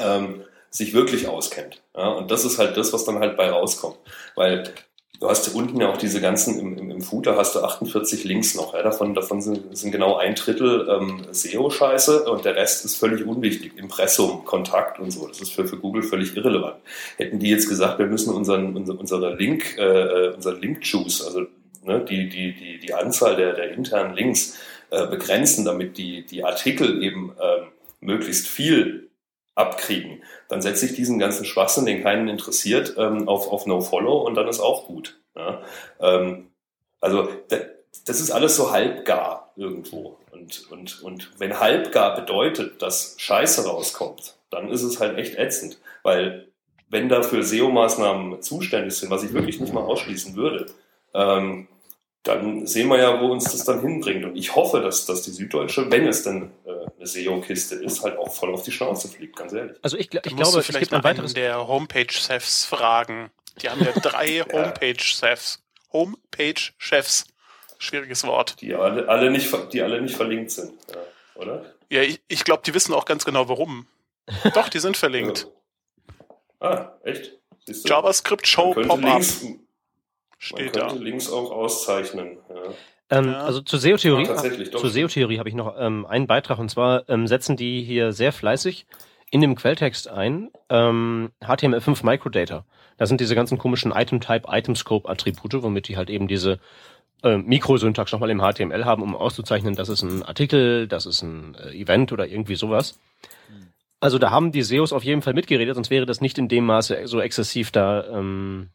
ähm, sich wirklich auskennt. Ja, und das ist halt das, was dann halt bei rauskommt. Weil du hast unten ja auch diese ganzen, im, im, Footer hast du 48 Links noch. Ja, davon davon sind, sind genau ein Drittel ähm, SEO-Scheiße und der Rest ist völlig unwichtig. Impressum, Kontakt und so. Das ist für, für Google völlig irrelevant. Hätten die jetzt gesagt, wir müssen unseren, unser, unsere Link, äh, unseren Link-Juice, also ne, die, die, die, die Anzahl der, der internen Links äh, begrenzen, damit die, die Artikel eben äh, möglichst viel abkriegen, dann setze ich diesen ganzen Schwachsinn, den keinen interessiert, ähm, auf, auf No-Follow und dann ist auch gut. Ja? Ähm, also das ist alles so halbgar irgendwo. Und, und, und wenn halbgar bedeutet, dass Scheiße rauskommt, dann ist es halt echt ätzend. Weil wenn dafür SEO-Maßnahmen zuständig sind, was ich wirklich nicht mal ausschließen würde, ähm, dann sehen wir ja, wo uns das dann hinbringt. Und ich hoffe, dass, dass die Süddeutsche, wenn es denn eine SEO-Kiste ist, halt auch voll auf die Schnauze fliegt, ganz ehrlich. Also ich, ich glaube, es gibt ein weiteres... der Homepage-Chefs fragen. Die haben ja drei ja. Homepage-Chefs. Homepage-Chefs. Schwieriges Wort. Die alle, alle, nicht, die alle nicht verlinkt sind, ja, oder? Ja, ich, ich glaube, die wissen auch ganz genau, warum. Doch, die sind verlinkt. ah, echt? JavaScript Show Pop-up steht Man könnte da. links auch auszeichnen. Ja. Ähm, ja. Also zur SEO-Theorie, zur SEO-Theorie habe ich noch ähm, einen Beitrag und zwar ähm, setzen die hier sehr fleißig in dem Quelltext ein ähm, HTML5 Microdata. Da sind diese ganzen komischen Item-Type, Item-Scope-Attribute, womit die halt eben diese äh, Mikrosyntax nochmal im HTML haben, um auszuzeichnen, das ist ein Artikel, das ist ein äh, Event oder irgendwie sowas. Also da haben die SEOs auf jeden Fall mitgeredet, sonst wäre das nicht in dem Maße so exzessiv da, ähm,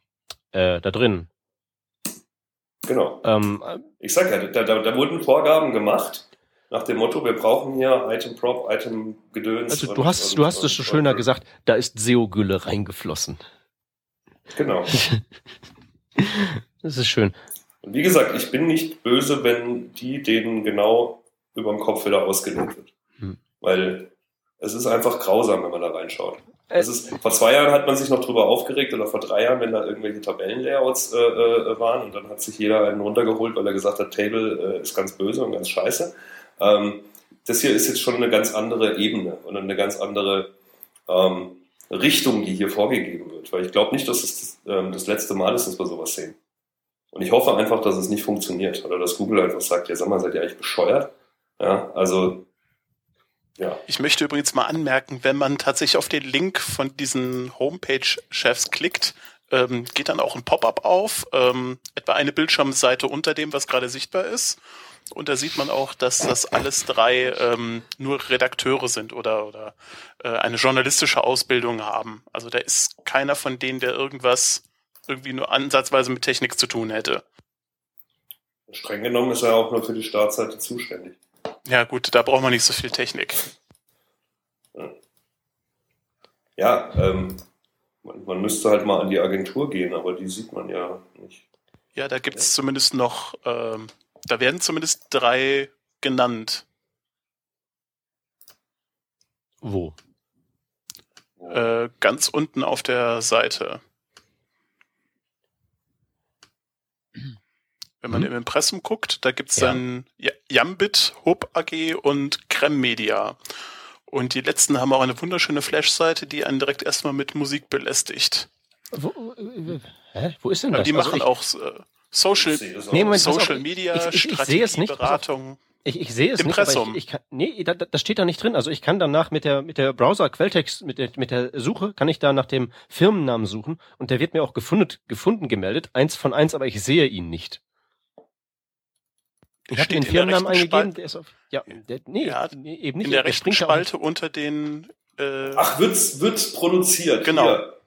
äh, da drin. Genau. Ähm, ich sag ja, da, da, da wurden Vorgaben gemacht nach dem Motto, wir brauchen hier Item Prop, Item Gedöns. Also du hast, und, du hast es schon schöner und, gesagt, da ist SEO-Gülle reingeflossen. Genau. das ist schön. Und wie gesagt, ich bin nicht böse, wenn die denen genau über dem Kopf wieder ausgelegt wird. Hm. Weil es ist einfach grausam, wenn man da reinschaut. Es ist, vor zwei Jahren hat man sich noch drüber aufgeregt oder vor drei Jahren, wenn da irgendwelche Tabellenlayouts äh, äh, waren und dann hat sich jeder einen runtergeholt, weil er gesagt hat, Table äh, ist ganz böse und ganz scheiße. Ähm, das hier ist jetzt schon eine ganz andere Ebene und eine ganz andere ähm, Richtung, die hier vorgegeben wird. Weil ich glaube nicht, dass es das, ähm, das letzte Mal ist, dass wir sowas sehen. Und ich hoffe einfach, dass es nicht funktioniert oder dass Google einfach sagt, ja sag mal, seid ihr eigentlich bescheuert? Ja, also ja. Ich möchte übrigens mal anmerken, wenn man tatsächlich auf den Link von diesen Homepage-Chefs klickt, ähm, geht dann auch ein Pop-up auf, ähm, etwa eine Bildschirmseite unter dem, was gerade sichtbar ist. Und da sieht man auch, dass das alles drei ähm, nur Redakteure sind oder, oder äh, eine journalistische Ausbildung haben. Also da ist keiner von denen, der irgendwas irgendwie nur ansatzweise mit Technik zu tun hätte. Streng genommen ist er auch nur für die Startseite zuständig. Ja, gut, da braucht man nicht so viel Technik. Ja, ähm, man, man, müsste halt mal an die Agentur gehen, aber die sieht man ja nicht. Ja, da gibt es ja. zumindest noch, ähm, da werden zumindest drei genannt. Wo? Äh, ganz unten auf der Seite. Wenn man mhm. im Impressum guckt, da gibt's ja. dann Jambit, Hub AG und Creme Media. Und die letzten haben auch eine wunderschöne Flash-Seite, die einen direkt erstmal mit Musik belästigt. Wo, äh, hä? Wo ist denn das? Die also machen auch äh, Social, nee, Moment, Social Media, ich, ich, ich, Strategie, ich nicht, Beratung. Ich, ich sehe es Impressum. nicht, aber ich, ich kann, nee, da, das steht da nicht drin. Also ich kann danach mit der mit der Browser Quelltext mit der mit der Suche kann ich da nach dem Firmennamen suchen und der wird mir auch gefunden gefunden gemeldet, eins von eins, aber ich sehe ihn nicht. Ich habe den Firmennamen eingegeben, der ist auf ja, der, nee, ja, nee, eben nicht. In der rechten Spalte unter den äh, Ach, wird's wird's produziert. Genau. Hier.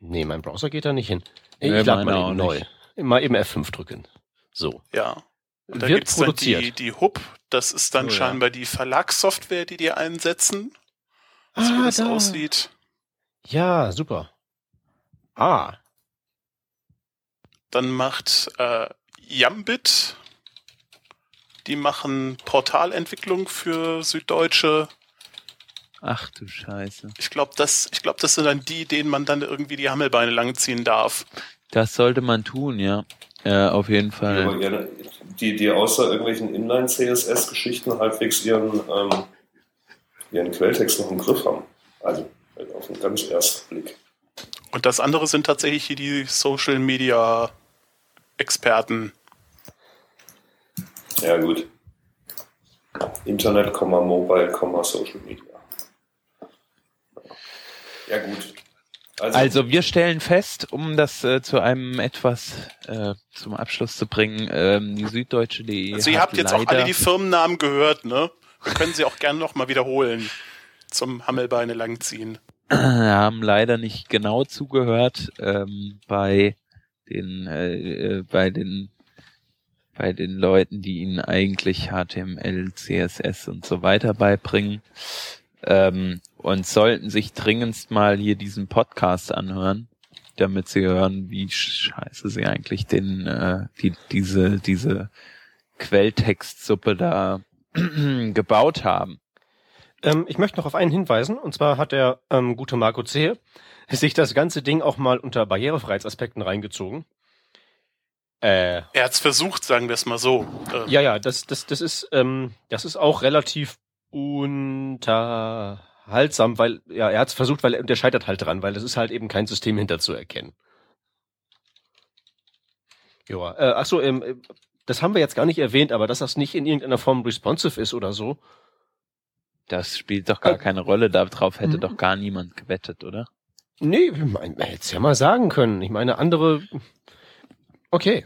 Nee, mein Browser geht da nicht hin. Ich nee, lade mal eben neu. Nicht. Mal eben F5 drücken. So. Ja. Und da wird gibt's produziert. Dann die, die Hub, das ist dann oh, scheinbar ja. die Verlagssoftware, die die einsetzen. Ah, wie das da. aussieht. Ja, super. Ah. Dann macht äh, Jambit, die machen Portalentwicklung für Süddeutsche. Ach du Scheiße. Ich glaube, das, ich glaube, das sind dann die, denen man dann irgendwie die Hammelbeine langziehen darf. Das sollte man tun, ja. Ja, auf jeden Fall. Ja, die, die außer irgendwelchen Inline-CSS-Geschichten halbwegs ihren, ähm, ihren Quelltext noch im Griff haben. Also auf den ganz ersten Blick. Und das andere sind tatsächlich hier die Social Media Experten. Ja, gut. Internet, Mobile, Social Media. Ja, gut. Also, also, wir stellen fest, um das äh, zu einem etwas äh, zum Abschluss zu bringen, ähm, die Süddeutsche.de. Also ihr habt jetzt auch alle die Firmennamen gehört, ne? Wir können sie auch gerne nochmal wiederholen zum Hammelbeine langziehen. Wir haben leider nicht genau zugehört ähm, bei den äh, äh bei den bei den Leuten, die ihnen eigentlich HTML, CSS und so weiter beibringen ähm, und sollten sich dringendst mal hier diesen Podcast anhören, damit sie hören, wie scheiße sie eigentlich den äh, die diese diese Quelltextsuppe da gebaut haben. Ähm, ich möchte noch auf einen hinweisen, und zwar hat der ähm, gute Marco Zehe sich das ganze Ding auch mal unter Barrierefreiheitsaspekten reingezogen. Äh, er hat's versucht, sagen wir es mal so. Ähm. Ja, ja, das, das, das ist, ähm, das ist auch relativ unterhaltsam, weil, ja, er hat es versucht, weil der scheitert halt dran, weil das ist halt eben kein System hinter zu erkennen. Ja, äh, ach so, ähm, das haben wir jetzt gar nicht erwähnt, aber dass das nicht in irgendeiner Form responsive ist oder so. Das spielt doch gar äh, keine Rolle, darauf hätte mhm. doch gar niemand gewettet, oder? Nee, man hätte es ja mal sagen können. Ich meine, andere. Okay.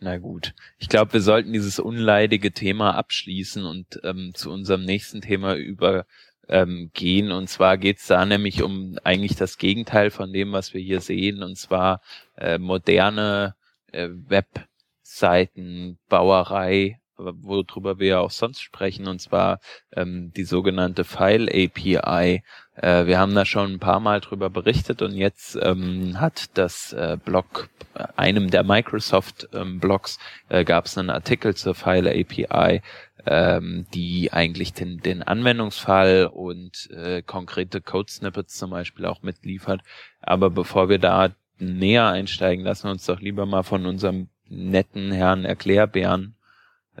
Na gut. Ich glaube, wir sollten dieses unleidige Thema abschließen und ähm, zu unserem nächsten Thema über ähm. Und zwar geht's da nämlich um eigentlich das Gegenteil von dem, was wir hier sehen, und zwar äh, moderne äh, Webseiten, Bauerei, worüber wir ja auch sonst sprechen, und zwar ähm, die sogenannte File API. Äh, wir haben da schon ein paar Mal drüber berichtet und jetzt ähm, hat das äh, Blog, einem der Microsoft-Blogs, ähm, äh, gab es einen Artikel zur File API, ähm, die eigentlich den, den Anwendungsfall und äh, konkrete Code-Snippets zum Beispiel auch mitliefert. Aber bevor wir da näher einsteigen, lassen wir uns doch lieber mal von unserem netten Herrn Erklärbären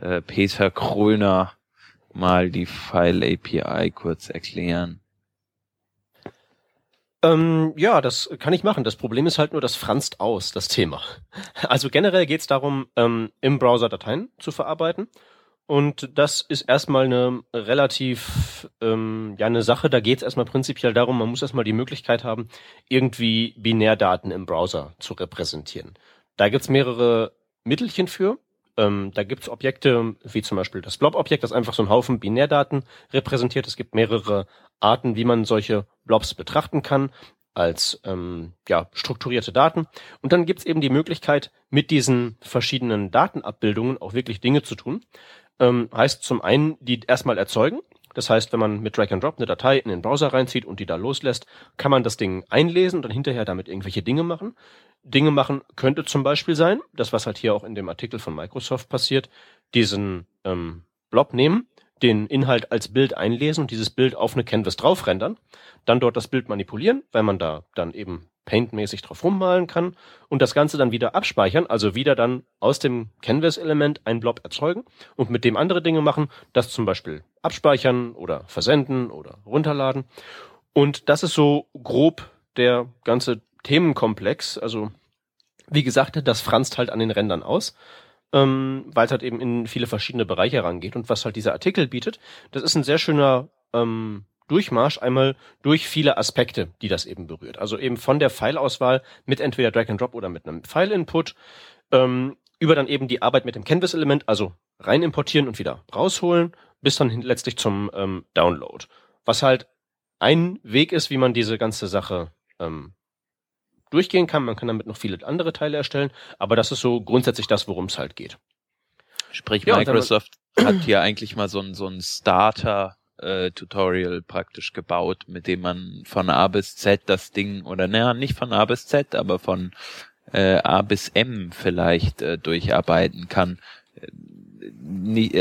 äh, Peter Kröner mal die File API kurz erklären. Ähm, ja, das kann ich machen. Das Problem ist halt nur, das franzt aus, das Thema. Also generell geht es darum, ähm, im Browser Dateien zu verarbeiten. Und das ist erstmal eine relativ, ähm, ja, eine Sache, da geht es erstmal prinzipiell darum, man muss erstmal die Möglichkeit haben, irgendwie Binärdaten im Browser zu repräsentieren. Da gibt's mehrere Mittelchen für. Ähm, da gibt's Objekte, wie zum Beispiel das Blob-Objekt, das einfach so einen Haufen Binärdaten repräsentiert. Es gibt mehrere Arten, wie man solche Blobs betrachten kann als ähm, ja, strukturierte Daten. Und dann gibt's eben die Möglichkeit, mit diesen verschiedenen Datenabbildungen auch wirklich Dinge zu tun. Ähm, heißt zum einen, die erstmal erzeugen. Das heißt, wenn man mit Drag and Drop eine Datei in den Browser reinzieht und die da loslässt, kann man das Ding einlesen und dann hinterher damit irgendwelche Dinge machen. Dinge machen könnte zum Beispiel sein, das was halt hier auch in dem Artikel von Microsoft passiert, diesen ähm, Blob nehmen, den Inhalt als Bild einlesen und dieses Bild auf eine Canvas drauf rendern, dann dort das Bild manipulieren, weil man da dann eben Paint-mäßig drauf rummalen kann und das Ganze dann wieder abspeichern, also wieder dann aus dem Canvas-Element ein Blob erzeugen und mit dem andere Dinge machen, das zum Beispiel abspeichern oder versenden oder runterladen. Und das ist so grob der ganze Themenkomplex. Also wie gesagt, das franzt halt an den Rändern aus, ähm, weil es halt eben in viele verschiedene Bereiche rangeht. Und was halt dieser Artikel bietet, das ist ein sehr schöner ähm, Durchmarsch einmal durch viele Aspekte, die das eben berührt. Also eben von der Fileauswahl mit entweder Drag and Drop oder mit einem File-Input, ähm, über dann eben die Arbeit mit dem Canvas-Element, also rein importieren und wieder rausholen, bis dann letztlich zum ähm, Download. Was halt ein Weg ist, wie man diese ganze Sache ähm, durchgehen kann. Man kann damit noch viele andere Teile erstellen, aber das ist so grundsätzlich das, worum es halt geht. Sprich, ja, Microsoft hat hier eigentlich mal so ein, so ein Starter äh, Tutorial praktisch gebaut, mit dem man von A bis Z das Ding oder naja, nicht von A bis Z, aber von äh, A bis M vielleicht äh, durcharbeiten kann.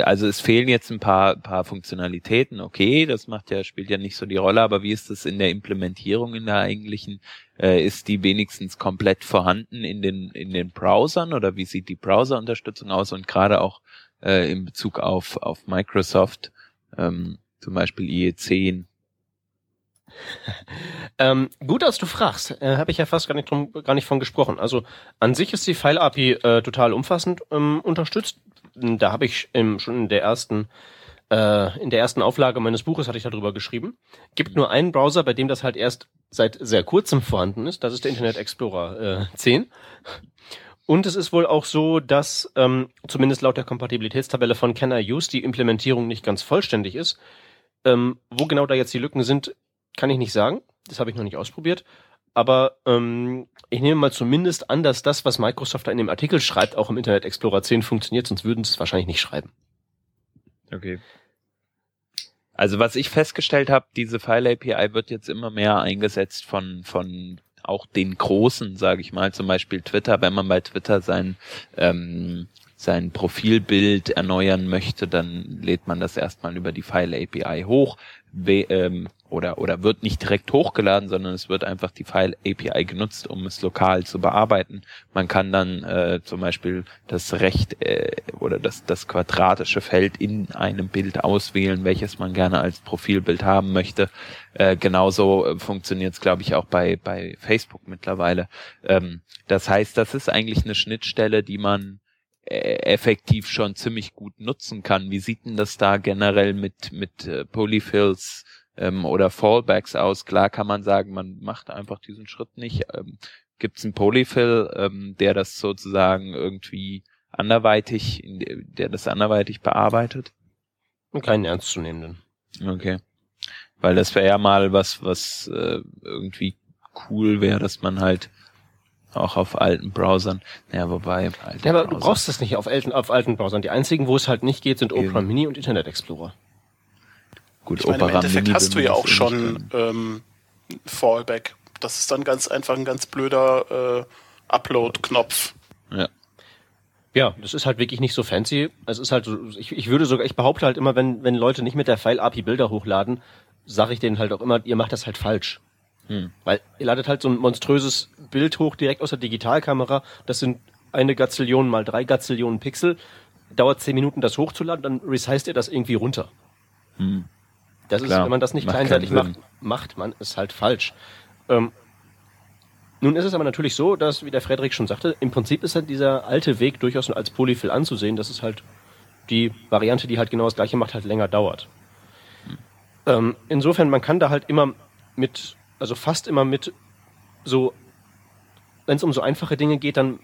Also es fehlen jetzt ein paar, paar Funktionalitäten, okay, das macht ja, spielt ja nicht so die Rolle, aber wie ist das in der Implementierung in der eigentlichen? Äh, ist die wenigstens komplett vorhanden in den, in den Browsern oder wie sieht die Browser-Unterstützung aus und gerade auch äh, in Bezug auf, auf Microsoft, ähm, zum Beispiel IE10. ähm, gut, dass du fragst. Äh, Habe ich ja fast gar nicht, drum, gar nicht von gesprochen. Also an sich ist die File-API äh, total umfassend ähm, unterstützt. Da habe ich ähm, schon in der ersten äh, in der ersten Auflage meines Buches hatte ich darüber geschrieben. Gibt nur einen Browser, bei dem das halt erst seit sehr kurzem vorhanden ist. Das ist der Internet Explorer äh, 10. Und es ist wohl auch so, dass ähm, zumindest laut der Kompatibilitätstabelle von Can I Use die Implementierung nicht ganz vollständig ist. Ähm, wo genau da jetzt die Lücken sind, kann ich nicht sagen. Das habe ich noch nicht ausprobiert. Aber ähm, ich nehme mal zumindest an, dass das, was Microsoft da in dem Artikel schreibt, auch im Internet Explorer 10 funktioniert, sonst würden sie es wahrscheinlich nicht schreiben. Okay. Also was ich festgestellt habe, diese File API wird jetzt immer mehr eingesetzt von von auch den großen, sage ich mal, zum Beispiel Twitter. Wenn man bei Twitter sein ähm, sein Profilbild erneuern möchte, dann lädt man das erstmal über die File API hoch ähm, oder, oder wird nicht direkt hochgeladen, sondern es wird einfach die File API genutzt, um es lokal zu bearbeiten. Man kann dann äh, zum Beispiel das Recht äh, oder das, das quadratische Feld in einem Bild auswählen, welches man gerne als Profilbild haben möchte. Äh, genauso äh, funktioniert es, glaube ich, auch bei, bei Facebook mittlerweile. Ähm, das heißt, das ist eigentlich eine Schnittstelle, die man effektiv schon ziemlich gut nutzen kann. Wie sieht denn das da generell mit, mit äh, Polyfills ähm, oder Fallbacks aus? Klar kann man sagen, man macht einfach diesen Schritt nicht. Ähm, Gibt es einen Polyfill, ähm, der das sozusagen irgendwie anderweitig, der das anderweitig bearbeitet? Keinen ernstzunehmenden. Okay. Weil das wäre ja mal was, was äh, irgendwie cool wäre, dass man halt auch auf alten Browsern. Ja, wobei. Ja, aber Browser. du brauchst das nicht auf alten, auf alten Browsern. Die einzigen, wo es halt nicht geht, sind Opera Eben. Mini und Internet Explorer. Gut, ich meine, Opera im Endeffekt Mini hast du ja auch schon ähm, Fallback. Das ist dann ganz einfach ein ganz blöder äh, Upload-Knopf. Ja. Ja, das ist halt wirklich nicht so fancy. Es ist halt so, ich, ich würde sogar, ich behaupte halt immer, wenn, wenn Leute nicht mit der File-API Bilder hochladen, sage ich denen halt auch immer, ihr macht das halt falsch. Hm. Weil ihr ladet halt so ein monströses Bild hoch direkt aus der Digitalkamera. Das sind eine Gazillion mal drei Gazillionen Pixel. Dauert zehn Minuten, das hochzuladen, dann resized ihr das irgendwie runter. Hm. Das Klar. ist, wenn man das nicht macht kleinseitig macht, macht man es halt falsch. Ähm, nun ist es aber natürlich so, dass, wie der Frederik schon sagte, im Prinzip ist halt dieser alte Weg durchaus als Polyfill anzusehen. Das ist halt die Variante, die halt genau das gleiche macht, halt länger dauert. Hm. Ähm, insofern, man kann da halt immer mit also fast immer mit so, wenn es um so einfache Dinge geht, dann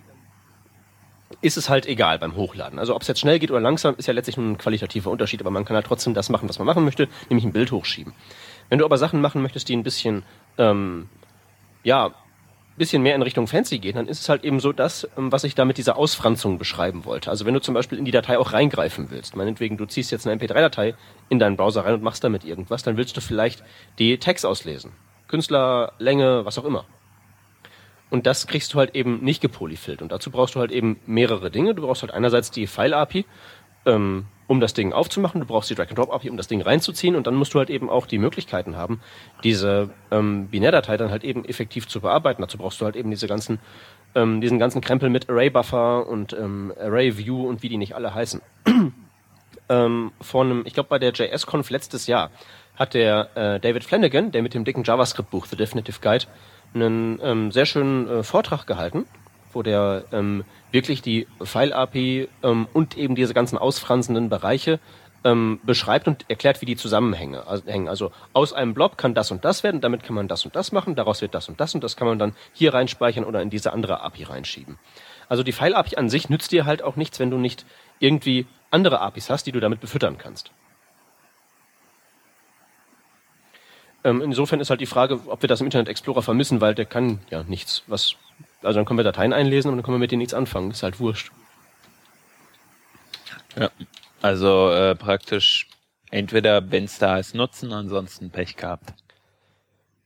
ist es halt egal beim Hochladen. Also ob es jetzt schnell geht oder langsam, ist ja letztlich nur ein qualitativer Unterschied, aber man kann halt trotzdem das machen, was man machen möchte, nämlich ein Bild hochschieben. Wenn du aber Sachen machen möchtest, die ein bisschen, ähm, ja, bisschen mehr in Richtung Fancy gehen, dann ist es halt eben so das, ähm, was ich da mit dieser Ausfranzung beschreiben wollte. Also wenn du zum Beispiel in die Datei auch reingreifen willst, meinetwegen du ziehst jetzt eine MP3-Datei in deinen Browser rein und machst damit irgendwas, dann willst du vielleicht die Tags auslesen. Künstler, Länge, was auch immer. Und das kriegst du halt eben nicht gepolyfillt. Und dazu brauchst du halt eben mehrere Dinge. Du brauchst halt einerseits die File-API, ähm, um das Ding aufzumachen. Du brauchst die Drag-and-Drop-API, um das Ding reinzuziehen. Und dann musst du halt eben auch die Möglichkeiten haben, diese ähm, Binärdatei dann halt eben effektiv zu bearbeiten. Dazu brauchst du halt eben diese ganzen, ähm, diesen ganzen Krempel mit Array-Buffer und ähm, Array-View und wie die nicht alle heißen. ähm, vor einem, ich glaube bei der JS-Conf letztes Jahr hat der äh, David Flanagan, der mit dem dicken JavaScript-Buch The Definitive Guide, einen ähm, sehr schönen äh, Vortrag gehalten, wo der ähm, wirklich die File-API ähm, und eben diese ganzen ausfranzenden Bereiche ähm, beschreibt und erklärt, wie die Zusammenhänge also, hängen. Also aus einem Blob kann das und das werden, damit kann man das und das machen, daraus wird das und das und das kann man dann hier reinspeichern oder in diese andere API reinschieben. Also die File-API an sich nützt dir halt auch nichts, wenn du nicht irgendwie andere APIs hast, die du damit befüttern kannst. Ähm, insofern ist halt die Frage, ob wir das im Internet Explorer vermissen, weil der kann ja nichts. Was, also dann können wir Dateien einlesen und dann können wir mit denen nichts anfangen. Ist halt wurscht. Ja, also äh, praktisch entweder, wenn es da ist, nutzen, ansonsten Pech gehabt.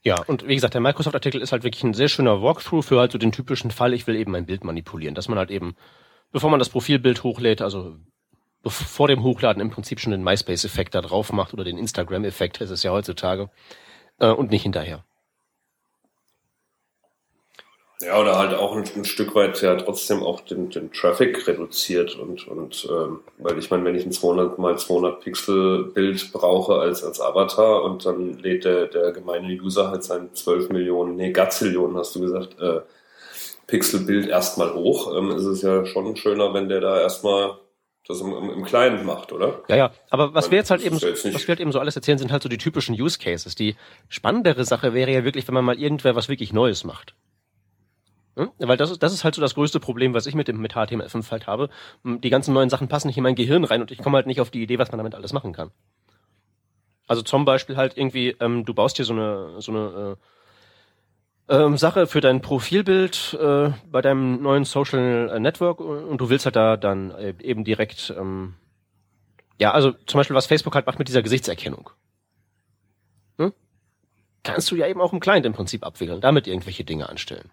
Ja, und wie gesagt, der Microsoft-Artikel ist halt wirklich ein sehr schöner Walkthrough für halt so den typischen Fall, ich will eben ein Bild manipulieren. Dass man halt eben, bevor man das Profilbild hochlädt, also vor dem Hochladen im Prinzip schon den MySpace-Effekt da drauf macht oder den Instagram-Effekt, ist es ja heutzutage, äh, und nicht hinterher. Ja, oder halt auch ein, ein, Stück weit ja trotzdem auch den, den Traffic reduziert und, und ähm, weil ich meine, wenn ich ein 200 mal 200 Pixel Bild brauche als, als Avatar und dann lädt der, der gemeine User halt sein 12 Millionen, nee, Gazillionen hast du gesagt, äh, Pixel Bild erstmal hoch, ähm, ist es ja schon schöner, wenn der da erstmal das im, im, im Kleinen macht, oder? Ja, ja. Aber was wir jetzt halt eben, was wir halt eben so alles erzählen, sind halt so die typischen Use Cases. Die spannendere Sache wäre ja wirklich, wenn man mal irgendwer was wirklich Neues macht. Hm? Weil das ist, das ist halt so das größte Problem, was ich mit dem mit HTML5 halt habe. Hm, die ganzen neuen Sachen passen nicht in mein Gehirn rein und ich komme halt nicht auf die Idee, was man damit alles machen kann. Also zum Beispiel halt irgendwie, ähm, du baust hier so eine so eine äh, ähm, Sache für dein Profilbild äh, bei deinem neuen Social Network und du willst halt da dann äh, eben direkt, ähm, ja, also zum Beispiel was Facebook halt macht mit dieser Gesichtserkennung. Hm? Kannst du ja eben auch im Client im Prinzip abwickeln, damit irgendwelche Dinge anstellen.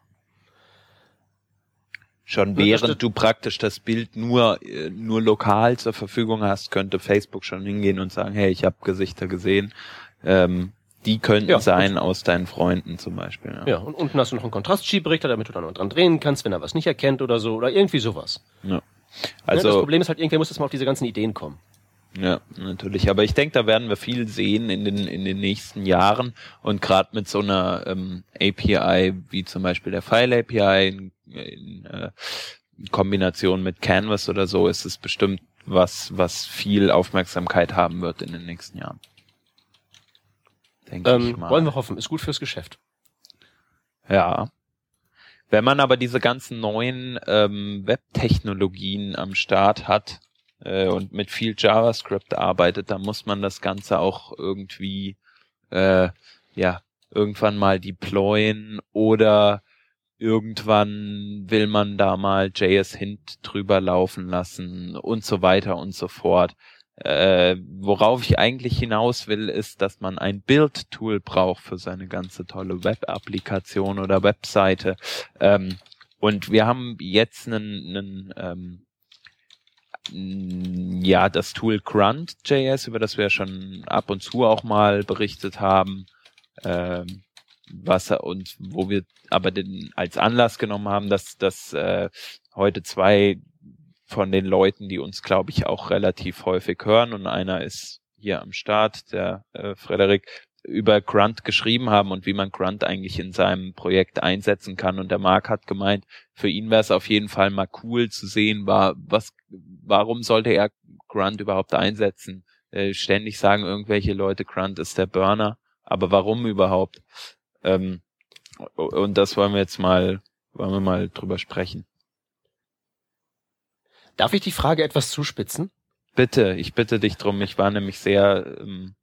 Schon während du praktisch das Bild nur äh, nur lokal zur Verfügung hast, könnte Facebook schon hingehen und sagen, hey, ich habe Gesichter gesehen. Ähm, die könnten ja, sein aus deinen Freunden zum Beispiel. Ja, ja und unten hast du noch einen Kontrastschiebrichter, damit du dann noch dran drehen kannst, wenn er was nicht erkennt oder so, oder irgendwie sowas. Ja. Also, ja, das Problem ist halt, irgendwer muss jetzt mal auf diese ganzen Ideen kommen. Ja, natürlich. Aber ich denke, da werden wir viel sehen in den, in den nächsten Jahren. Und gerade mit so einer ähm, API wie zum Beispiel der File API in, in äh, Kombination mit Canvas oder so ist es bestimmt was, was viel Aufmerksamkeit haben wird in den nächsten Jahren denke ähm, ich mal. Wollen wir hoffen, ist gut fürs Geschäft. Ja. Wenn man aber diese ganzen neuen ähm, Web-Technologien am Start hat äh, und mit viel JavaScript arbeitet, dann muss man das Ganze auch irgendwie äh, ja irgendwann mal deployen oder irgendwann will man da mal JS Hint drüber laufen lassen und so weiter und so fort. Äh, worauf ich eigentlich hinaus will, ist, dass man ein Build-Tool braucht für seine ganze tolle Web-Applikation oder Webseite. Ähm, und wir haben jetzt einen, einen ähm, ja, das Tool Grunt.js, über das wir schon ab und zu auch mal berichtet haben, ähm, was und wo wir aber den als Anlass genommen haben, dass, dass äh, heute zwei von den Leuten, die uns, glaube ich, auch relativ häufig hören. Und einer ist hier am Start, der äh, Frederik, über Grunt geschrieben haben und wie man Grunt eigentlich in seinem Projekt einsetzen kann. Und der Marc hat gemeint, für ihn wäre es auf jeden Fall mal cool zu sehen, war, was, warum sollte er Grunt überhaupt einsetzen? Äh, ständig sagen irgendwelche Leute, Grunt ist der Burner, aber warum überhaupt? Ähm, und das wollen wir jetzt mal, wollen wir mal drüber sprechen. Darf ich die Frage etwas zuspitzen? Bitte, ich bitte dich drum. Ich war nämlich sehr ähm,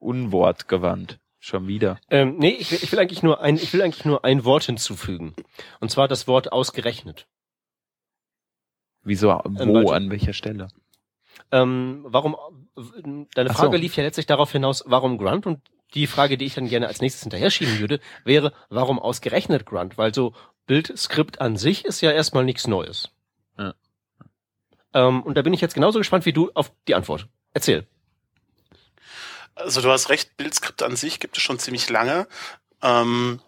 unwortgewandt. Schon wieder. Ähm, nee, ich will, ich will eigentlich nur ein, ich will eigentlich nur ein Wort hinzufügen. Und zwar das Wort ausgerechnet. Wieso? Wo? Ähm, an welcher Stelle? Ähm, warum? Deine Frage so. lief ja letztlich darauf hinaus, warum Grunt? Und die Frage, die ich dann gerne als nächstes hinterher schieben würde, wäre, warum ausgerechnet Grunt? Weil so Bildskript an sich ist ja erstmal nichts Neues. Ähm, und da bin ich jetzt genauso gespannt wie du auf die Antwort. Erzähl. Also du hast recht, Bildskript an sich gibt es schon ziemlich lange. Ähm,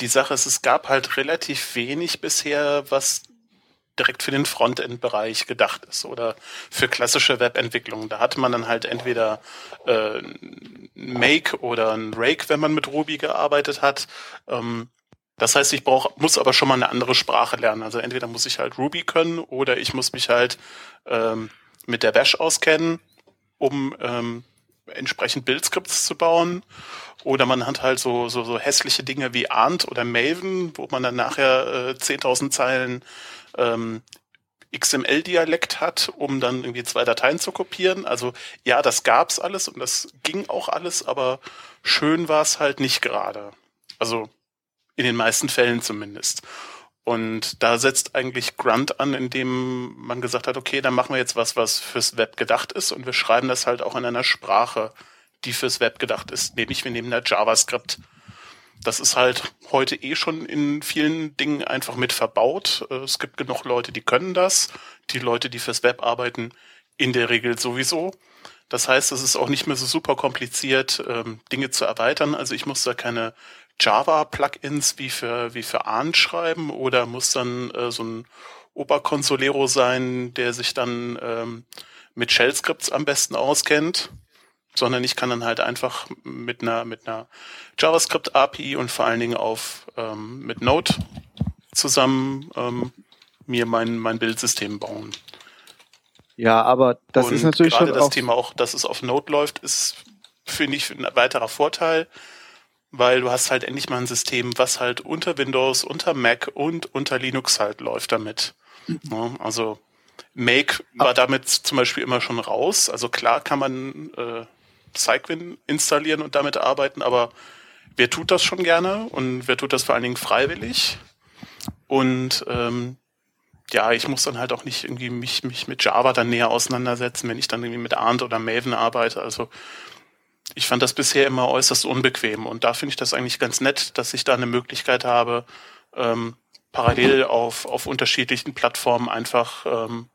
die Sache ist, es gab halt relativ wenig bisher, was direkt für den Frontend-Bereich gedacht ist oder für klassische Webentwicklung. Da hatte man dann halt entweder äh, Make oder ein Rake, wenn man mit Ruby gearbeitet hat. Ähm, das heißt, ich brauch, muss aber schon mal eine andere Sprache lernen. Also entweder muss ich halt Ruby können oder ich muss mich halt ähm, mit der Bash auskennen, um ähm, entsprechend Bildscripts zu bauen. Oder man hat halt so, so, so hässliche Dinge wie Arndt oder Maven, wo man dann nachher äh, 10.000 Zeilen ähm, XML-Dialekt hat, um dann irgendwie zwei Dateien zu kopieren. Also ja, das gab's alles und das ging auch alles, aber schön war es halt nicht gerade. Also in den meisten Fällen zumindest. Und da setzt eigentlich Grunt an, indem man gesagt hat, okay, dann machen wir jetzt was, was fürs Web gedacht ist und wir schreiben das halt auch in einer Sprache, die fürs Web gedacht ist, nämlich wir nehmen da JavaScript. Das ist halt heute eh schon in vielen Dingen einfach mit verbaut. Es gibt genug Leute, die können das. Die Leute, die fürs Web arbeiten, in der Regel sowieso. Das heißt, es ist auch nicht mehr so super kompliziert, ähm, Dinge zu erweitern. Also ich muss da keine Java-Plugins wie für, wie für Ahn schreiben? Oder muss dann äh, so ein Oberconsolero sein, der sich dann ähm, mit Shell-Scripts am besten auskennt, sondern ich kann dann halt einfach mit einer, mit einer JavaScript-API und vor allen Dingen auf ähm, mit Node zusammen ähm, mir mein, mein Bildsystem bauen. Ja, aber das und ist natürlich gerade schon das Thema auch, dass es auf Node läuft, ist finde ich ein weiterer Vorteil weil du hast halt endlich mal ein System, was halt unter Windows, unter Mac und unter Linux halt läuft damit. Mhm. Also Make war damit zum Beispiel immer schon raus. Also klar kann man äh, Cycwin installieren und damit arbeiten, aber wer tut das schon gerne und wer tut das vor allen Dingen freiwillig? Und ähm, ja, ich muss dann halt auch nicht irgendwie mich, mich mit Java dann näher auseinandersetzen, wenn ich dann irgendwie mit Arndt oder Maven arbeite. Also ich fand das bisher immer äußerst unbequem und da finde ich das eigentlich ganz nett, dass ich da eine Möglichkeit habe, ähm, parallel auf, auf unterschiedlichen Plattformen einfach ähm,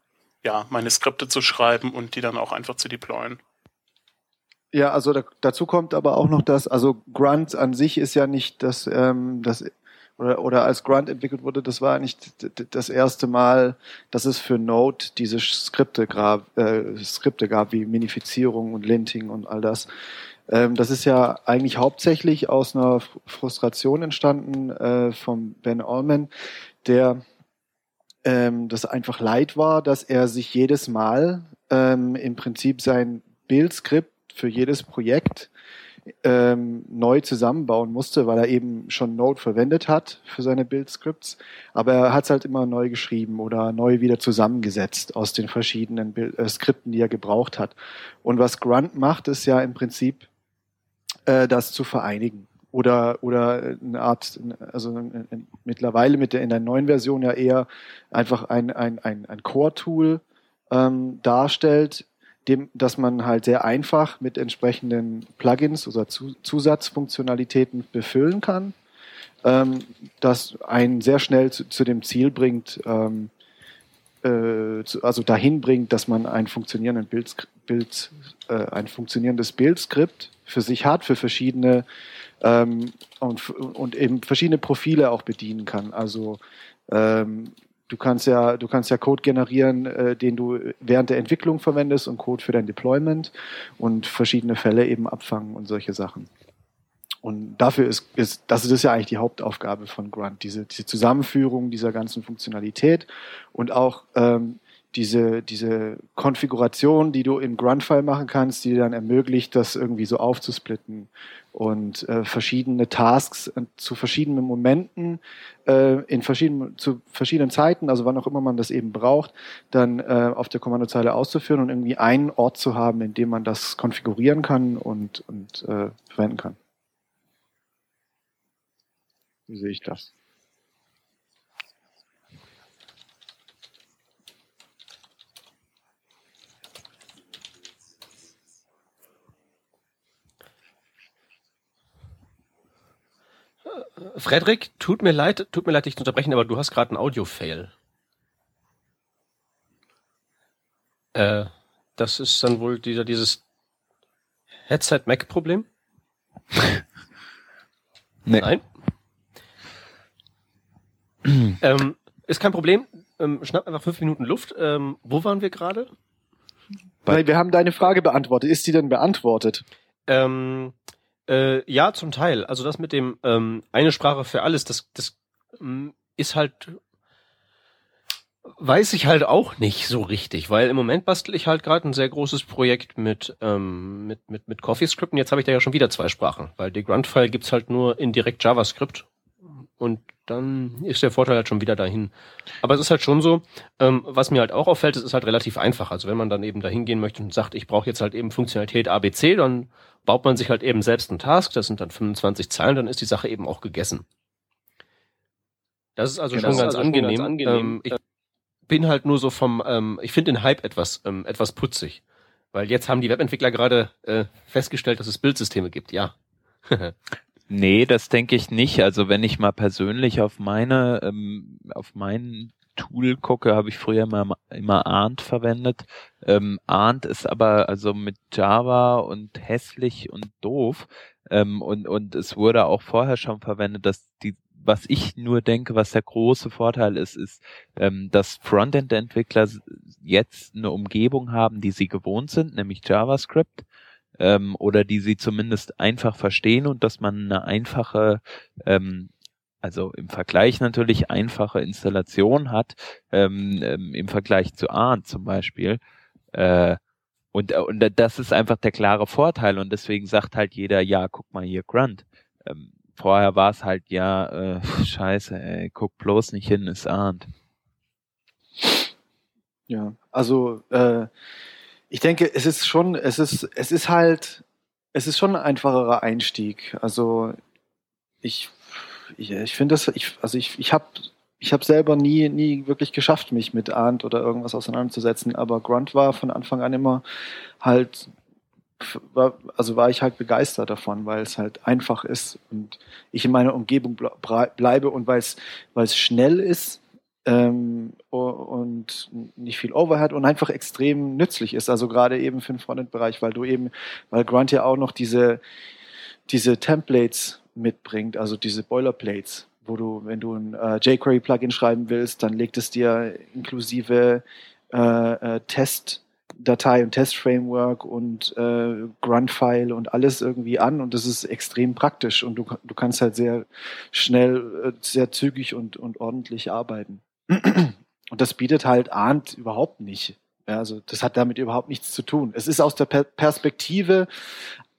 ja, meine Skripte zu schreiben und die dann auch einfach zu deployen. Ja, also da, dazu kommt aber auch noch das, also Grunt an sich ist ja nicht das, ähm, das oder, oder als Grunt entwickelt wurde, das war nicht das erste Mal, dass es für Node diese Skripte äh, Skripte gab wie Minifizierung und Linting und all das. Ähm, das ist ja eigentlich hauptsächlich aus einer Frustration entstanden äh, von Ben Allman, der ähm, das einfach leid war, dass er sich jedes Mal ähm, im Prinzip sein Bildskript für jedes Projekt ähm, neu zusammenbauen musste, weil er eben schon Node verwendet hat für seine Build-Scripts. Aber er hat es halt immer neu geschrieben oder neu wieder zusammengesetzt aus den verschiedenen Bild äh, Skripten, die er gebraucht hat. Und was Grunt macht, ist ja im Prinzip äh, das zu vereinigen. Oder oder eine Art also in, mittlerweile mit der in der neuen Version ja eher einfach ein ein ein, ein Core Tool ähm, darstellt dem dass man halt sehr einfach mit entsprechenden Plugins oder Zusatzfunktionalitäten befüllen kann ähm, das einen sehr schnell zu, zu dem Ziel bringt ähm, äh, also dahin bringt dass man ein funktionierenden Bild, Bild äh, ein funktionierendes Bildskript für sich hat, für verschiedene ähm, und, und eben verschiedene Profile auch bedienen kann. Also ähm, du kannst ja, du kannst ja Code generieren, äh, den du während der Entwicklung verwendest und Code für dein Deployment und verschiedene Fälle eben abfangen und solche Sachen. Und dafür ist, ist das ist ja eigentlich die Hauptaufgabe von Grunt, diese, diese Zusammenführung dieser ganzen Funktionalität und auch ähm, diese, diese Konfiguration, die du im Grunt-File machen kannst, die dir dann ermöglicht, das irgendwie so aufzusplitten und äh, verschiedene Tasks äh, zu verschiedenen Momenten, äh, in verschiedenen, zu verschiedenen Zeiten, also wann auch immer man das eben braucht, dann äh, auf der Kommandozeile auszuführen und irgendwie einen Ort zu haben, in dem man das konfigurieren kann und, und äh, verwenden kann. Wie sehe ich das? Frederik, tut mir leid, tut mir leid, dich zu unterbrechen, aber du hast gerade einen Audio-Fail. Äh, das ist dann wohl dieser, dieses Headset-Mac-Problem? nee. Nein? Ähm, ist kein Problem. Ähm, schnapp einfach fünf Minuten Luft. Ähm, wo waren wir gerade? Nein, wir haben deine Frage beantwortet. Ist die denn beantwortet? Ähm, äh, ja, zum Teil. Also das mit dem ähm, eine Sprache für alles, das, das ähm, ist halt weiß ich halt auch nicht so richtig, weil im Moment bastel ich halt gerade ein sehr großes Projekt mit ähm, mit mit mit CoffeeScript und jetzt habe ich da ja schon wieder zwei Sprachen, weil die Grunt-File gibt's halt nur in direkt JavaScript und dann ist der Vorteil halt schon wieder dahin. Aber es ist halt schon so, ähm, was mir halt auch auffällt, es ist halt relativ einfach. Also wenn man dann eben dahin gehen möchte und sagt, ich brauche jetzt halt eben Funktionalität ABC, dann baut man sich halt eben selbst einen Task, das sind dann 25 Zeilen, dann ist die Sache eben auch gegessen. Das ist also, genau, schon, ganz also angenehm. Ganz angenehm. Ähm, ich bin halt nur so vom, ähm, ich finde den Hype etwas, ähm, etwas putzig. Weil jetzt haben die Webentwickler gerade äh, festgestellt, dass es Bildsysteme gibt, ja. Nee, das denke ich nicht. Also wenn ich mal persönlich auf meine, ähm, auf mein Tool gucke, habe ich früher immer, immer Arndt verwendet. Ähm, Arndt ist aber also mit Java und hässlich und doof. Ähm, und, und es wurde auch vorher schon verwendet, dass die, was ich nur denke, was der große Vorteil ist, ist, ähm, dass Frontend-Entwickler jetzt eine Umgebung haben, die sie gewohnt sind, nämlich JavaScript ähm, oder die sie zumindest einfach verstehen und dass man eine einfache, ähm, also im Vergleich natürlich einfache Installation hat, ähm, ähm, im Vergleich zu ARN zum Beispiel. Äh, und, und das ist einfach der klare Vorteil und deswegen sagt halt jeder, ja, guck mal hier Grunt. Ähm, vorher war es halt, ja, äh, scheiße, ey, guck bloß nicht hin, ist ahnt. Ja, also äh, ich denke, es ist schon, es ist, es ist halt, es ist schon ein einfacherer Einstieg. Also ich, ich, ich finde das, ich, also ich, ich habe ich habe selber nie, nie wirklich geschafft, mich mit Arndt oder irgendwas auseinanderzusetzen, aber Grunt war von Anfang an immer halt, war, also war ich halt begeistert davon, weil es halt einfach ist und ich in meiner Umgebung bleibe und weil es schnell ist ähm, und nicht viel Overhead und einfach extrem nützlich ist. Also gerade eben für den Frontend-Bereich, weil du eben, weil Grunt ja auch noch diese, diese Templates mitbringt, also diese Boilerplates, wo du, wenn du ein äh, jQuery-Plugin schreiben willst, dann legt es dir inklusive äh, äh, Test Datei und Test-Framework und äh, Grunt-File und alles irgendwie an und das ist extrem praktisch und du, du kannst halt sehr schnell, äh, sehr zügig und, und ordentlich arbeiten. Und das bietet halt Arndt überhaupt nicht. Ja, also das hat damit überhaupt nichts zu tun. Es ist aus der per Perspektive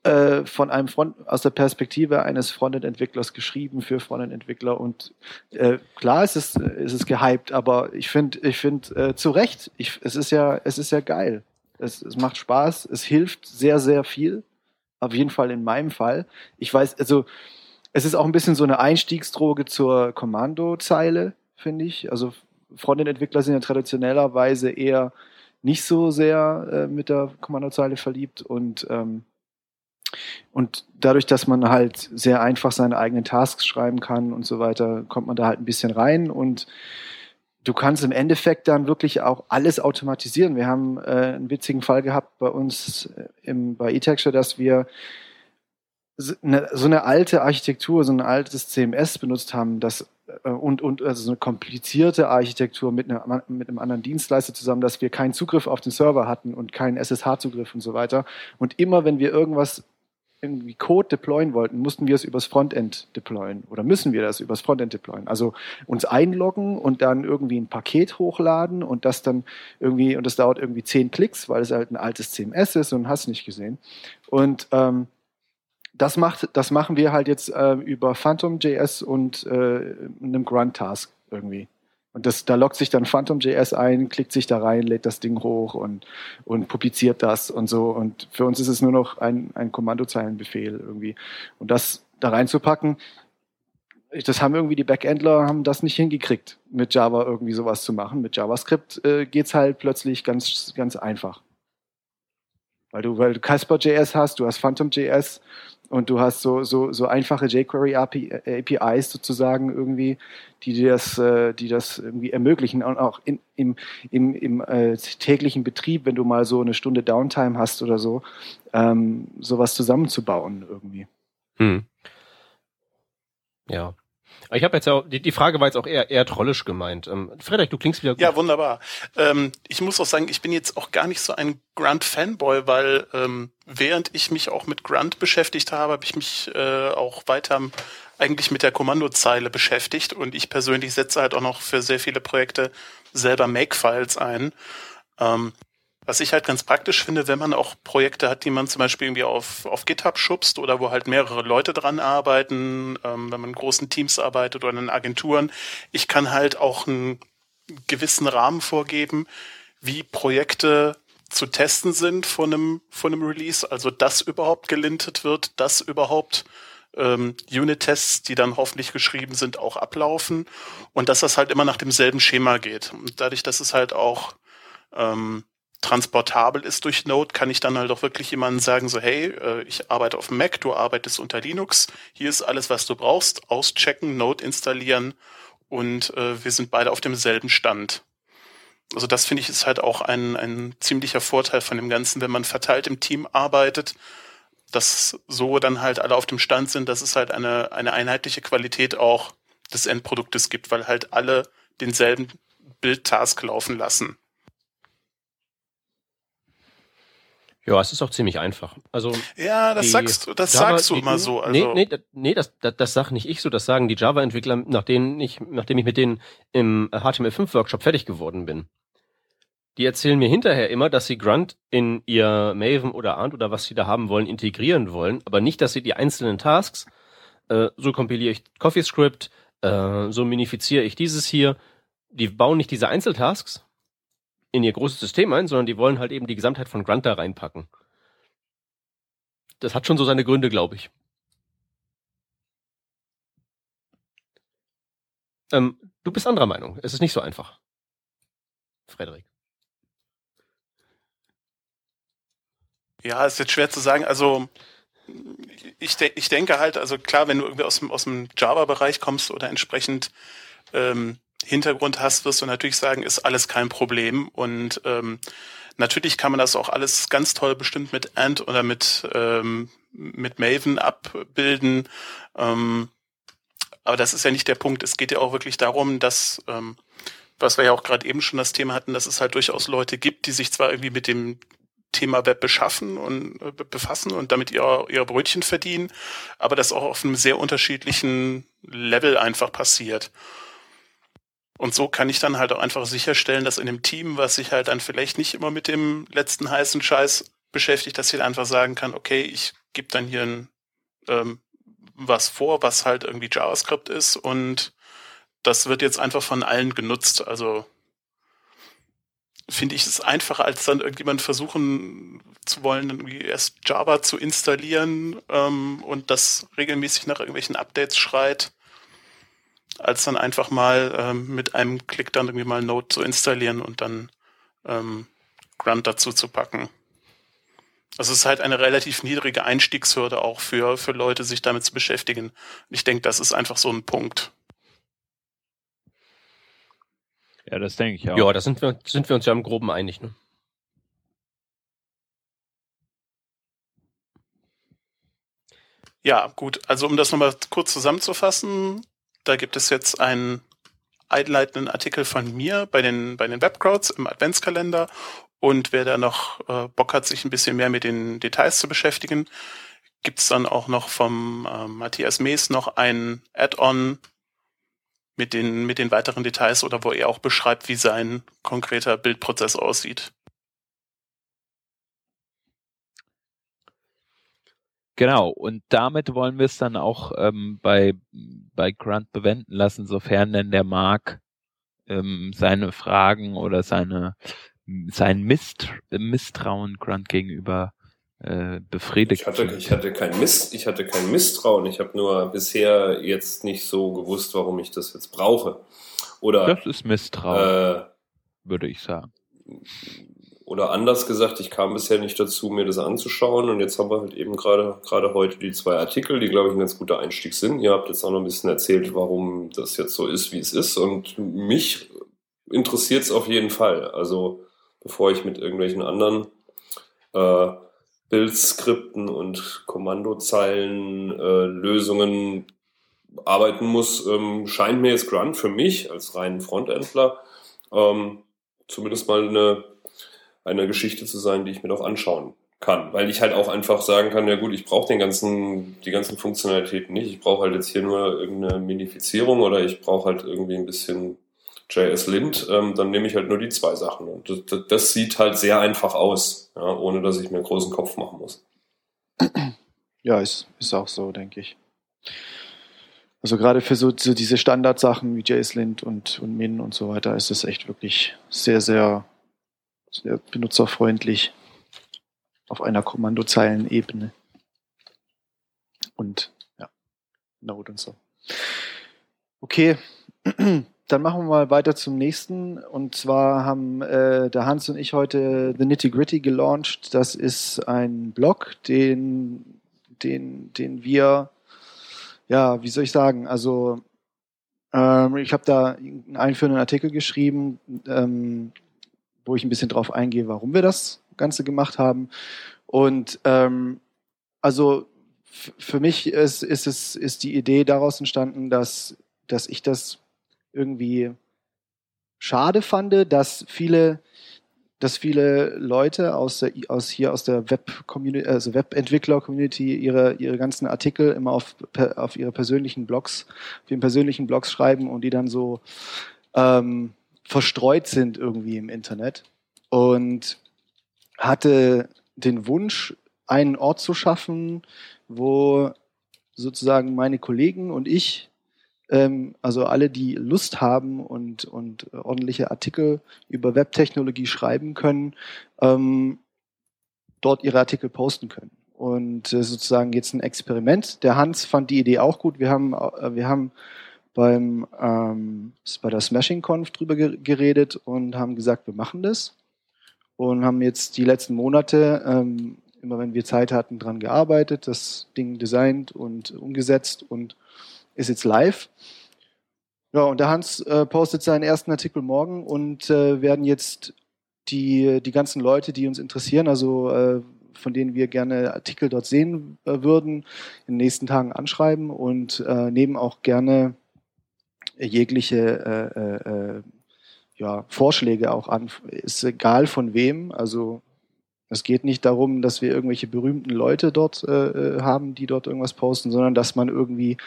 äh, von einem Front, aus der Perspektive eines Frontend-Entwicklers geschrieben für Frontend-Entwickler und äh, klar ist es, ist es gehypt, aber ich finde, ich finde äh, zu Recht, ich, es ist ja, es ist ja geil. Es, es macht Spaß, es hilft sehr, sehr viel. Auf jeden Fall in meinem Fall. Ich weiß, also es ist auch ein bisschen so eine Einstiegsdroge zur Kommandozeile finde ich. Also Frontend-Entwickler sind ja traditionellerweise eher nicht so sehr äh, mit der Kommandozeile verliebt und ähm, und dadurch, dass man halt sehr einfach seine eigenen Tasks schreiben kann und so weiter, kommt man da halt ein bisschen rein und du kannst im Endeffekt dann wirklich auch alles automatisieren. Wir haben äh, einen witzigen Fall gehabt bei uns äh, im, bei eTexture, dass wir so eine, so eine alte Architektur, so ein altes CMS benutzt haben, das und, und also so eine komplizierte Architektur mit, einer, mit einem anderen Dienstleister zusammen, dass wir keinen Zugriff auf den Server hatten und keinen SSH-Zugriff und so weiter. Und immer, wenn wir irgendwas irgendwie Code deployen wollten, mussten wir es übers Frontend deployen oder müssen wir das übers Frontend deployen. Also uns einloggen und dann irgendwie ein Paket hochladen und das dann irgendwie, und das dauert irgendwie zehn Klicks, weil es halt ein altes CMS ist und hast nicht gesehen. Und ähm, das macht, das machen wir halt jetzt äh, über Phantom.js und äh, einem Grunt-Task irgendwie. Und das, da lockt sich dann Phantom.js ein, klickt sich da rein, lädt das Ding hoch und, und publiziert das und so. Und für uns ist es nur noch ein, ein Kommandozeilenbefehl irgendwie. Und das da reinzupacken, das haben irgendwie die Backendler haben das nicht hingekriegt, mit Java irgendwie sowas zu machen. Mit JavaScript äh, geht's halt plötzlich ganz, ganz einfach. Weil du, weil du Casper.js hast, du hast Phantom.js und du hast so, so, so einfache jQuery APIs sozusagen irgendwie, die dir das, äh, die das irgendwie ermöglichen und auch in, im, im, im äh, täglichen Betrieb, wenn du mal so eine Stunde Downtime hast oder so, ähm, sowas zusammenzubauen irgendwie. Hm. Ja. Ich habe jetzt auch, die, die Frage war jetzt auch eher, eher trollisch gemeint. Ähm, Frederik, du klingst wieder gut. Ja, wunderbar. Ähm, ich muss auch sagen, ich bin jetzt auch gar nicht so ein Grunt-Fanboy, weil ähm, während ich mich auch mit Grunt beschäftigt habe, habe ich mich äh, auch weiter eigentlich mit der Kommandozeile beschäftigt und ich persönlich setze halt auch noch für sehr viele Projekte selber Make-Files ein. Ähm, was ich halt ganz praktisch finde, wenn man auch Projekte hat, die man zum Beispiel irgendwie auf, auf GitHub schubst oder wo halt mehrere Leute dran arbeiten, ähm, wenn man in großen Teams arbeitet oder in Agenturen. Ich kann halt auch einen gewissen Rahmen vorgeben, wie Projekte zu testen sind von einem, von einem Release, also dass überhaupt gelintet wird, dass überhaupt ähm, Unit-Tests, die dann hoffentlich geschrieben sind, auch ablaufen und dass das halt immer nach demselben Schema geht. Und dadurch, dass es halt auch ähm, transportabel ist durch Node, kann ich dann halt auch wirklich jemandem sagen, so hey, äh, ich arbeite auf Mac, du arbeitest unter Linux, hier ist alles, was du brauchst, auschecken, Node installieren und äh, wir sind beide auf demselben Stand. Also das finde ich ist halt auch ein, ein ziemlicher Vorteil von dem Ganzen, wenn man verteilt im Team arbeitet, dass so dann halt alle auf dem Stand sind, dass es halt eine, eine einheitliche Qualität auch des Endproduktes gibt, weil halt alle denselben Bildtask laufen lassen. Ja, es ist auch ziemlich einfach. Also ja, das sagst du, das Java, sagst du immer so. Also. Nee, nee, nee, das, das, das sag nicht ich so, das sagen die Java-Entwickler, nach denen ich, nachdem ich mit denen im HTML5-Workshop fertig geworden bin. Die erzählen mir hinterher immer, dass sie Grunt in ihr Maven oder Ant oder was sie da haben wollen integrieren wollen, aber nicht, dass sie die einzelnen Tasks, äh, so kompiliere ich CoffeeScript, äh, so minifiziere ich dieses hier. Die bauen nicht diese Einzeltasks, in ihr großes System ein, sondern die wollen halt eben die Gesamtheit von Grunt da reinpacken. Das hat schon so seine Gründe, glaube ich. Ähm, du bist anderer Meinung. Es ist nicht so einfach. Frederik. Ja, ist jetzt schwer zu sagen. Also ich, de ich denke halt, also klar, wenn du irgendwie aus dem, aus dem Java-Bereich kommst oder entsprechend ähm, Hintergrund hast, wirst du natürlich sagen, ist alles kein Problem. Und ähm, natürlich kann man das auch alles ganz toll bestimmt mit Ant oder mit, ähm, mit Maven abbilden. Ähm, aber das ist ja nicht der Punkt. Es geht ja auch wirklich darum, dass, ähm, was wir ja auch gerade eben schon das Thema hatten, dass es halt durchaus Leute gibt, die sich zwar irgendwie mit dem Thema Web beschaffen und äh, befassen und damit ihre, ihre Brötchen verdienen, aber das auch auf einem sehr unterschiedlichen Level einfach passiert. Und so kann ich dann halt auch einfach sicherstellen, dass in dem Team, was sich halt dann vielleicht nicht immer mit dem letzten heißen Scheiß beschäftigt, dass ich dann einfach sagen kann, okay, ich gebe dann hier ein, ähm, was vor, was halt irgendwie JavaScript ist und das wird jetzt einfach von allen genutzt. Also finde ich es einfacher, als dann irgendjemand versuchen zu wollen, irgendwie erst Java zu installieren ähm, und das regelmäßig nach irgendwelchen Updates schreit als dann einfach mal ähm, mit einem Klick dann irgendwie mal Node zu installieren und dann ähm, Grunt dazu zu packen. Also es ist halt eine relativ niedrige Einstiegshürde auch für, für Leute, sich damit zu beschäftigen. Und ich denke, das ist einfach so ein Punkt. Ja, das denke ich auch. Ja, da sind wir, sind wir uns ja im Groben einig. Ne? Ja, gut. Also um das nochmal kurz zusammenzufassen, da gibt es jetzt einen einleitenden Artikel von mir bei den, bei den Webcrowds im Adventskalender. Und wer da noch äh, Bock hat, sich ein bisschen mehr mit den Details zu beschäftigen, gibt's dann auch noch vom äh, Matthias Mees noch ein Add-on mit den, mit den weiteren Details oder wo er auch beschreibt, wie sein konkreter Bildprozess aussieht. Genau, und damit wollen wir es dann auch ähm, bei, bei Grant bewenden lassen, sofern denn der Mark ähm, seine Fragen oder seine sein Mist, Misstrauen Grant gegenüber äh, befriedigt. Ich hatte, ich hatte kein Mist, ich hatte kein Misstrauen. Ich habe nur bisher jetzt nicht so gewusst, warum ich das jetzt brauche. Oder das ist Misstrauen, äh, würde ich sagen oder anders gesagt, ich kam bisher nicht dazu, mir das anzuschauen. Und jetzt haben wir halt eben gerade gerade heute die zwei Artikel, die, glaube ich, ein ganz guter Einstieg sind. Ihr habt jetzt auch noch ein bisschen erzählt, warum das jetzt so ist, wie es ist. Und mich interessiert es auf jeden Fall. Also bevor ich mit irgendwelchen anderen äh, Bildskripten und Kommandozeilen äh, Lösungen arbeiten muss, ähm, scheint mir jetzt Grunt für mich als reinen Frontendler ähm, zumindest mal eine, eine Geschichte zu sein, die ich mir doch anschauen kann, weil ich halt auch einfach sagen kann, ja gut, ich brauche den ganzen, die ganzen Funktionalitäten nicht. Ich brauche halt jetzt hier nur irgendeine Minifizierung oder ich brauche halt irgendwie ein bisschen JS Lint, ähm, dann nehme ich halt nur die zwei Sachen. Und das, das sieht halt sehr einfach aus, ja, ohne dass ich mir einen großen Kopf machen muss. Ja, ist, ist auch so, denke ich. Also gerade für so, so diese Standardsachen wie JSLint und, und Min und so weiter ist es echt wirklich sehr, sehr, sehr benutzerfreundlich auf einer Kommandozeilenebene. Und ja, Node und so. Okay, dann machen wir mal weiter zum nächsten. Und zwar haben äh, der Hans und ich heute The Nitty Gritty gelauncht. Das ist ein Blog, den, den, den wir ja, wie soll ich sagen, also ähm, ich habe da einen einführenden Artikel geschrieben, ähm, wo ich ein bisschen drauf eingehe, warum wir das Ganze gemacht haben. Und ähm, also für mich ist, ist es ist die Idee daraus entstanden, dass dass ich das irgendwie schade fand, dass viele dass viele Leute aus, der, aus hier aus der Web Community, also Webentwickler Community ihre ihre ganzen Artikel immer auf auf ihre persönlichen Blogs, auf ihren persönlichen Blogs schreiben und die dann so ähm, verstreut sind irgendwie im Internet und hatte den Wunsch einen Ort zu schaffen, wo sozusagen meine Kollegen und ich ähm, also alle, die Lust haben und, und ordentliche Artikel über Webtechnologie schreiben können, ähm, dort ihre Artikel posten können. Und äh, sozusagen jetzt ein Experiment. Der Hans fand die Idee auch gut. Wir haben, äh, wir haben beim ähm, bei der Smashing Conf drüber geredet und haben gesagt, wir machen das und haben jetzt die letzten Monate ähm, immer wenn wir Zeit hatten dran gearbeitet, das Ding designt und umgesetzt und ist jetzt live. Ja, und der Hans äh, postet seinen ersten Artikel morgen und äh, werden jetzt die, die ganzen Leute, die uns interessieren, also äh, von denen wir gerne Artikel dort sehen äh, würden, in den nächsten Tagen anschreiben und äh, nehmen auch gerne jegliche äh, äh, äh ja, Vorschläge auch an. Ist egal von wem, also es geht nicht darum, dass wir irgendwelche berühmten Leute dort äh, haben, die dort irgendwas posten, sondern dass man irgendwie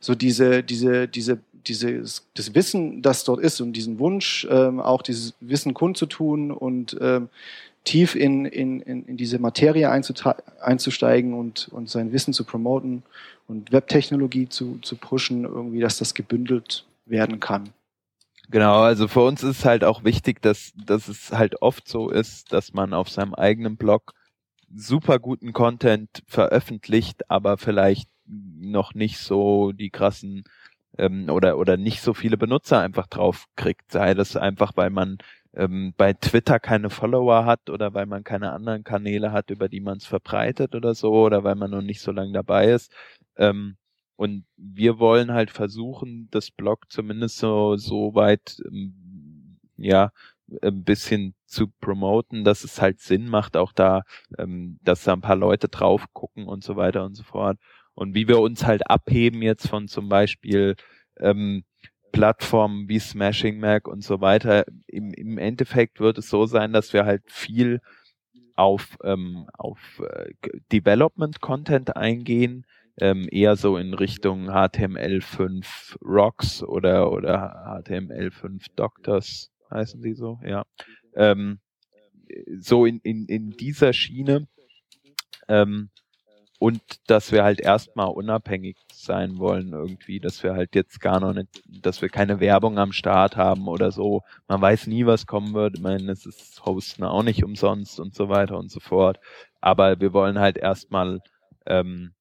so diese, diese, diese, dieses, das Wissen, das dort ist und diesen Wunsch, ähm, auch dieses Wissen kundzutun und ähm, tief in, in, in, in diese Materie einzusteigen und, und sein Wissen zu promoten und Webtechnologie zu, zu pushen, irgendwie, dass das gebündelt werden kann. Genau, also für uns ist halt auch wichtig, dass, dass es halt oft so ist, dass man auf seinem eigenen Blog super guten Content veröffentlicht, aber vielleicht noch nicht so die krassen ähm, oder oder nicht so viele Benutzer einfach drauf kriegt. Sei das einfach, weil man ähm, bei Twitter keine Follower hat oder weil man keine anderen Kanäle hat, über die man es verbreitet oder so, oder weil man noch nicht so lange dabei ist. Ähm, und wir wollen halt versuchen, das Blog zumindest so, so weit, ähm, ja, ein bisschen zu promoten, dass es halt Sinn macht, auch da, ähm, dass da ein paar Leute drauf gucken und so weiter und so fort. Und wie wir uns halt abheben jetzt von zum Beispiel ähm, Plattformen wie Smashing Mac und so weiter. Im, Im Endeffekt wird es so sein, dass wir halt viel auf, ähm, auf äh, Development Content eingehen, ähm, eher so in Richtung HTML5 Rocks oder, oder HTML5 Doctors heißen die so, ja. Ähm, so in, in, in dieser Schiene. Ähm, und dass wir halt erstmal unabhängig sein wollen irgendwie, dass wir halt jetzt gar noch nicht, dass wir keine Werbung am Start haben oder so. Man weiß nie, was kommen wird. Ich meine, es ist Hosten auch nicht umsonst und so weiter und so fort. Aber wir wollen halt erstmal ähm,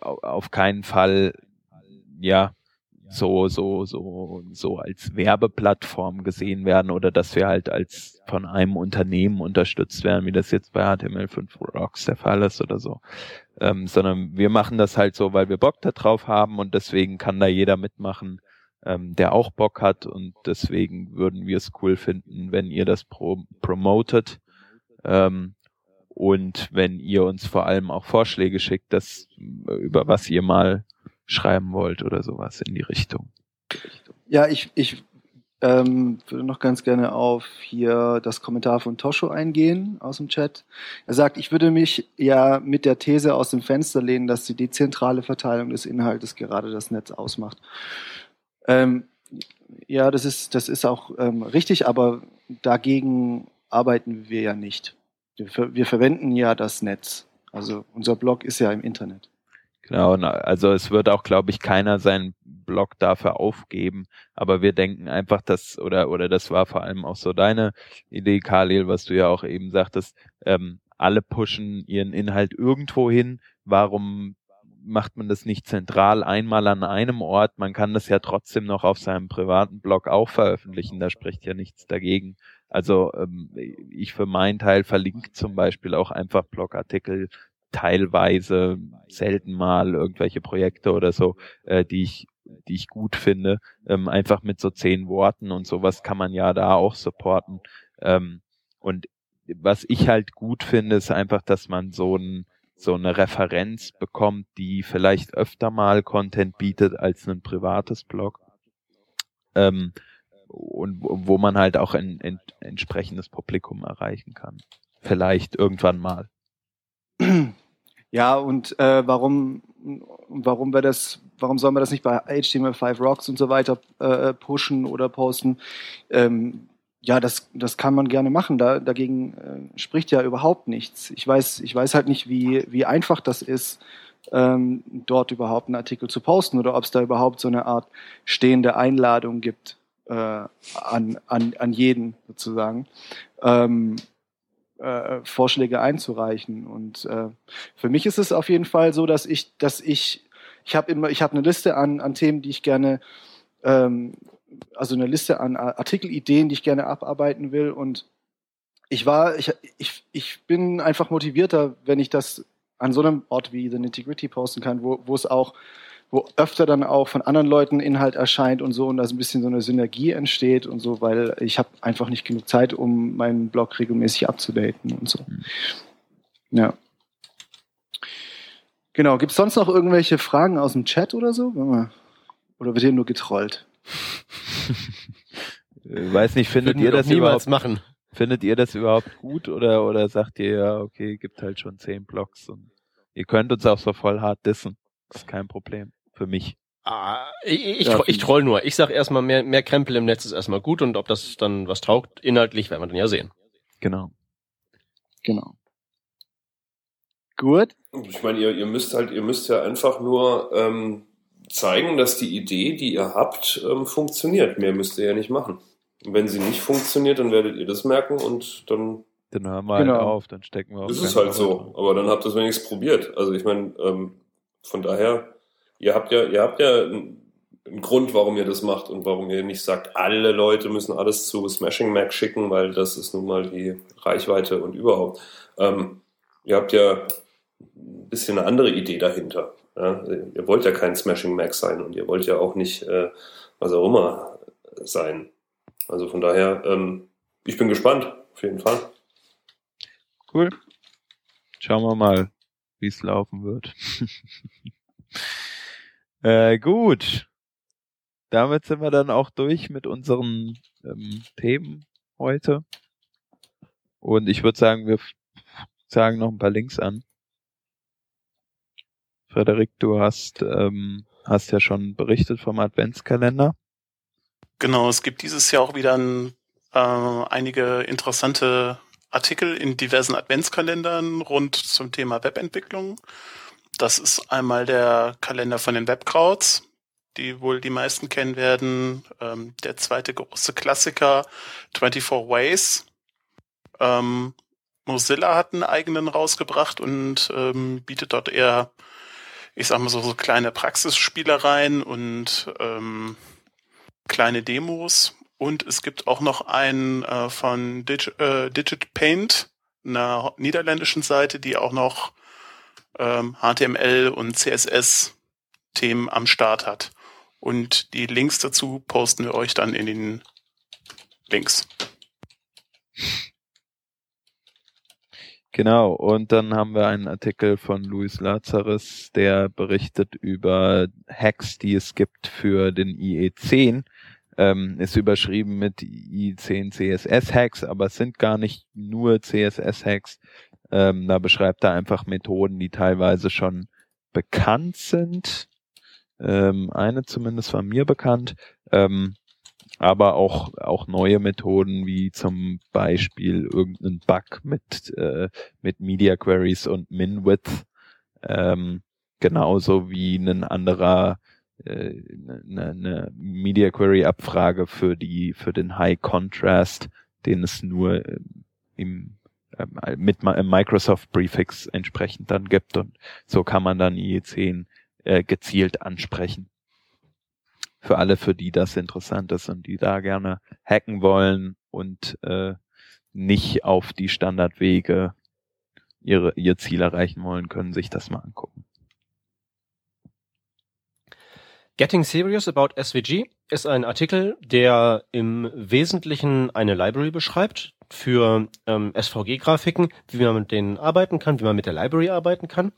auf keinen Fall, ja, so, so, so, so als Werbeplattform gesehen werden oder dass wir halt als von einem Unternehmen unterstützt werden, wie das jetzt bei HTML5 Rocks der Fall ist oder so. Ähm, sondern wir machen das halt so, weil wir Bock da drauf haben und deswegen kann da jeder mitmachen, ähm, der auch Bock hat und deswegen würden wir es cool finden, wenn ihr das pro promotet. Ähm, und wenn ihr uns vor allem auch Vorschläge schickt, das, über was ihr mal schreiben wollt oder sowas in die Richtung. Ja, ich, ich ähm, würde noch ganz gerne auf hier das Kommentar von Tosho eingehen aus dem Chat. Er sagt, ich würde mich ja mit der These aus dem Fenster lehnen, dass die dezentrale Verteilung des Inhaltes gerade das Netz ausmacht. Ähm, ja, das ist, das ist auch ähm, richtig, aber dagegen arbeiten wir ja nicht. Wir, wir verwenden ja das Netz. Also unser Blog ist ja im Internet. Genau, also es wird auch, glaube ich, keiner seinen Blog dafür aufgeben, aber wir denken einfach, dass, oder, oder das war vor allem auch so deine Idee, Khalil, was du ja auch eben sagtest, ähm, alle pushen ihren Inhalt irgendwo hin, warum macht man das nicht zentral einmal an einem Ort? Man kann das ja trotzdem noch auf seinem privaten Blog auch veröffentlichen, da spricht ja nichts dagegen. Also ähm, ich für meinen Teil verlinke zum Beispiel auch einfach Blogartikel teilweise, selten mal irgendwelche Projekte oder so, äh, die ich die ich gut finde, ähm, einfach mit so zehn Worten und sowas kann man ja da auch supporten. Ähm, und was ich halt gut finde, ist einfach, dass man so ein so eine Referenz bekommt, die vielleicht öfter mal Content bietet als ein privates Blog. Ähm, und wo man halt auch ein, ein entsprechendes Publikum erreichen kann. Vielleicht irgendwann mal. Ja, und äh, warum, warum wir das, warum sollen wir das nicht bei HTML5 Rocks und so weiter äh, pushen oder posten? Ähm, ja, das, das kann man gerne machen. Da, dagegen äh, spricht ja überhaupt nichts. Ich weiß, ich weiß halt nicht, wie, wie einfach das ist, ähm, dort überhaupt einen Artikel zu posten oder ob es da überhaupt so eine Art stehende Einladung gibt äh, an, an, an jeden sozusagen. Ähm, äh, Vorschläge einzureichen. Und äh, für mich ist es auf jeden Fall so, dass ich, dass ich, ich habe immer, ich habe eine Liste an, an Themen, die ich gerne, ähm, also eine Liste an Artikelideen, die ich gerne abarbeiten will. Und ich war, ich, ich, ich bin einfach motivierter, wenn ich das an so einem Ort wie The Nitty posten kann, wo, wo es auch wo öfter dann auch von anderen Leuten Inhalt erscheint und so und da so ein bisschen so eine Synergie entsteht und so, weil ich habe einfach nicht genug Zeit, um meinen Blog regelmäßig abzudaten und so. Mhm. Ja. Genau, gibt es sonst noch irgendwelche Fragen aus dem Chat oder so? Oder wird hier nur getrollt? Ich weiß nicht, findet Würden ihr das überhaupt machen? Findet ihr das überhaupt gut oder oder sagt ihr ja, okay, gibt halt schon zehn Blogs und ihr könnt uns auch so voll hart dissen. Das ist kein Problem für mich. Ah, ich, ich, ja, ich troll nur. Ich sag erstmal, mehr, mehr Krempel im Netz ist erstmal gut und ob das dann was taugt, inhaltlich werden wir dann ja sehen. Genau. Genau. Gut. Ich meine, ihr, ihr müsst halt, ihr müsst ja einfach nur ähm, zeigen, dass die Idee, die ihr habt, ähm, funktioniert. Mehr müsst ihr ja nicht machen. Und wenn sie nicht funktioniert, dann werdet ihr das merken und dann. Dann hören wir genau. halt auf, dann stecken wir auf. Das ist halt so. Aber dann habt ihr es wenigstens probiert. Also ich meine, ähm, von daher ihr habt ja, ihr habt ja einen Grund, warum ihr das macht und warum ihr nicht sagt, alle Leute müssen alles zu Smashing Mac schicken, weil das ist nun mal die Reichweite und überhaupt. Ähm, ihr habt ja ein bisschen eine andere Idee dahinter. Ja? Ihr wollt ja kein Smashing Mac sein und ihr wollt ja auch nicht äh, was auch immer sein. Also von daher, ähm, ich bin gespannt, auf jeden Fall. Cool. Schauen wir mal, wie es laufen wird. Äh, gut. Damit sind wir dann auch durch mit unseren ähm, Themen heute. Und ich würde sagen, wir sagen noch ein paar Links an. Frederik, du hast, ähm, hast ja schon berichtet vom Adventskalender. Genau, es gibt dieses Jahr auch wieder ein, äh, einige interessante Artikel in diversen Adventskalendern rund zum Thema Webentwicklung. Das ist einmal der Kalender von den Webkrauts, die wohl die meisten kennen werden. Ähm, der zweite große Klassiker, 24 Ways. Ähm, Mozilla hat einen eigenen rausgebracht und ähm, bietet dort eher ich sag mal so, so kleine Praxisspielereien und ähm, kleine Demos. Und es gibt auch noch einen äh, von Dig äh, Digit Paint, einer niederländischen Seite, die auch noch ähm, HTML und CSS-Themen am Start hat. Und die Links dazu posten wir euch dann in den Links. Genau, und dann haben wir einen Artikel von Luis Lazarus, der berichtet über Hacks, die es gibt für den IE10. Ähm, ist überschrieben mit IE10 CSS-Hacks, aber es sind gar nicht nur CSS-Hacks. Ähm, da beschreibt er einfach Methoden, die teilweise schon bekannt sind. Ähm, eine zumindest war mir bekannt. Ähm, aber auch, auch neue Methoden wie zum Beispiel irgendeinen Bug mit, äh, mit Media Queries und Min-Width, ähm, genauso wie ein anderer äh, eine, eine Media Query Abfrage für die für den High Contrast, den es nur äh, im mit Microsoft Prefix entsprechend dann gibt und so kann man dann IE10 äh, gezielt ansprechen für alle, für die das interessant ist und die da gerne hacken wollen und äh, nicht auf die Standardwege ihre, ihr Ziel erreichen wollen, können sich das mal angucken. Getting Serious About SVG ist ein Artikel, der im Wesentlichen eine Library beschreibt für ähm, SVG-Grafiken, wie man mit denen arbeiten kann, wie man mit der Library arbeiten kann.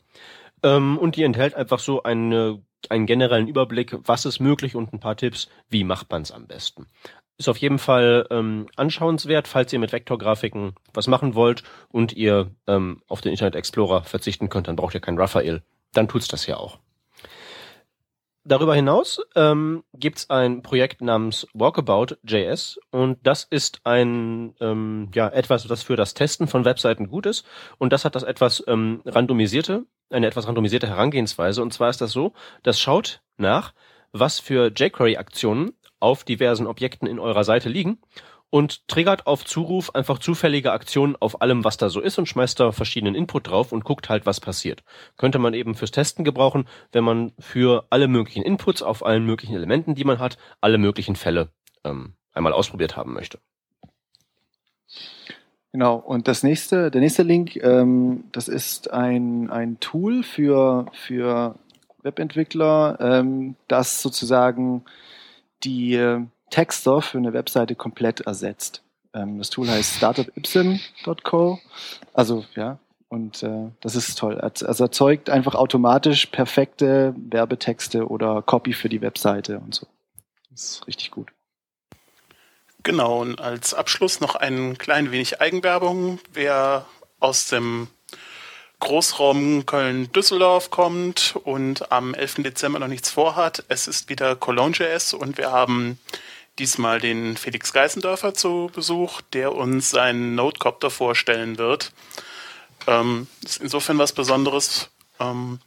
Ähm, und die enthält einfach so eine einen generellen Überblick, was ist möglich und ein paar Tipps, wie macht man es am besten. Ist auf jeden Fall ähm, anschauenswert, falls ihr mit Vektorgrafiken was machen wollt und ihr ähm, auf den Internet Explorer verzichten könnt, dann braucht ihr kein Raphael. Dann tut's das ja auch. Darüber hinaus ähm, gibt ein Projekt namens Walkabout.js und das ist ein ähm, ja etwas, das für das Testen von Webseiten gut ist und das hat das etwas ähm, randomisierte, eine etwas randomisierte Herangehensweise und zwar ist das so, das schaut nach, was für jQuery-Aktionen auf diversen Objekten in eurer Seite liegen und triggert auf Zuruf einfach zufällige Aktionen auf allem, was da so ist und schmeißt da verschiedenen Input drauf und guckt halt, was passiert. Könnte man eben fürs Testen gebrauchen, wenn man für alle möglichen Inputs auf allen möglichen Elementen, die man hat, alle möglichen Fälle ähm, einmal ausprobiert haben möchte. Genau, und das nächste, der nächste Link, ähm, das ist ein, ein Tool für, für Webentwickler, ähm, das sozusagen die Texter für eine Webseite komplett ersetzt. Ähm, das Tool heißt startupipsen.co. Also ja, und äh, das ist toll. Also erzeugt einfach automatisch perfekte Werbetexte oder Copy für die Webseite und so. Das ist richtig gut. Genau, und als Abschluss noch ein klein wenig Eigenwerbung. Wer aus dem Großraum Köln-Düsseldorf kommt und am 11. Dezember noch nichts vorhat, es ist wieder Cologne.js und wir haben diesmal den Felix Geißendörfer zu Besuch, der uns seinen Notecopter vorstellen wird. Ähm, ist insofern was Besonderes. Ähm,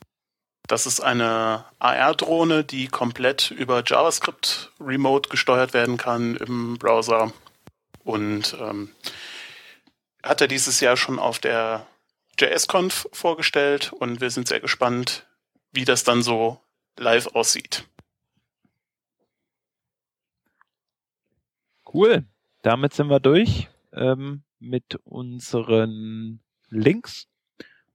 das ist eine AR-Drohne, die komplett über JavaScript remote gesteuert werden kann im Browser. Und ähm, hat er dieses Jahr schon auf der JSConf vorgestellt und wir sind sehr gespannt, wie das dann so live aussieht. Cool. Damit sind wir durch ähm, mit unseren Links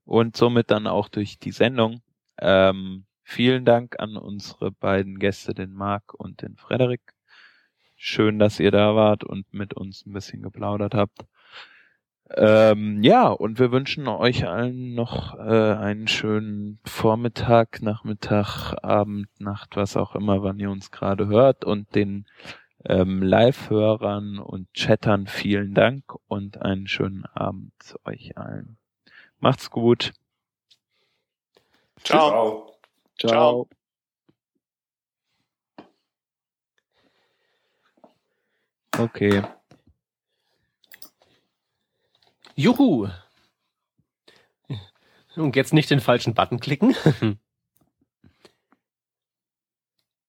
und somit dann auch durch die Sendung. Ähm, vielen Dank an unsere beiden Gäste, den Marc und den Frederik. Schön, dass ihr da wart und mit uns ein bisschen geplaudert habt. Ähm, ja, und wir wünschen euch allen noch äh, einen schönen Vormittag, Nachmittag, Abend, Nacht, was auch immer, wann ihr uns gerade hört und den ähm, Live-Hörern und Chattern vielen Dank und einen schönen Abend euch allen. Macht's gut. Ciao. Ciao. Ciao. Okay. Juhu. Und jetzt nicht den falschen Button klicken.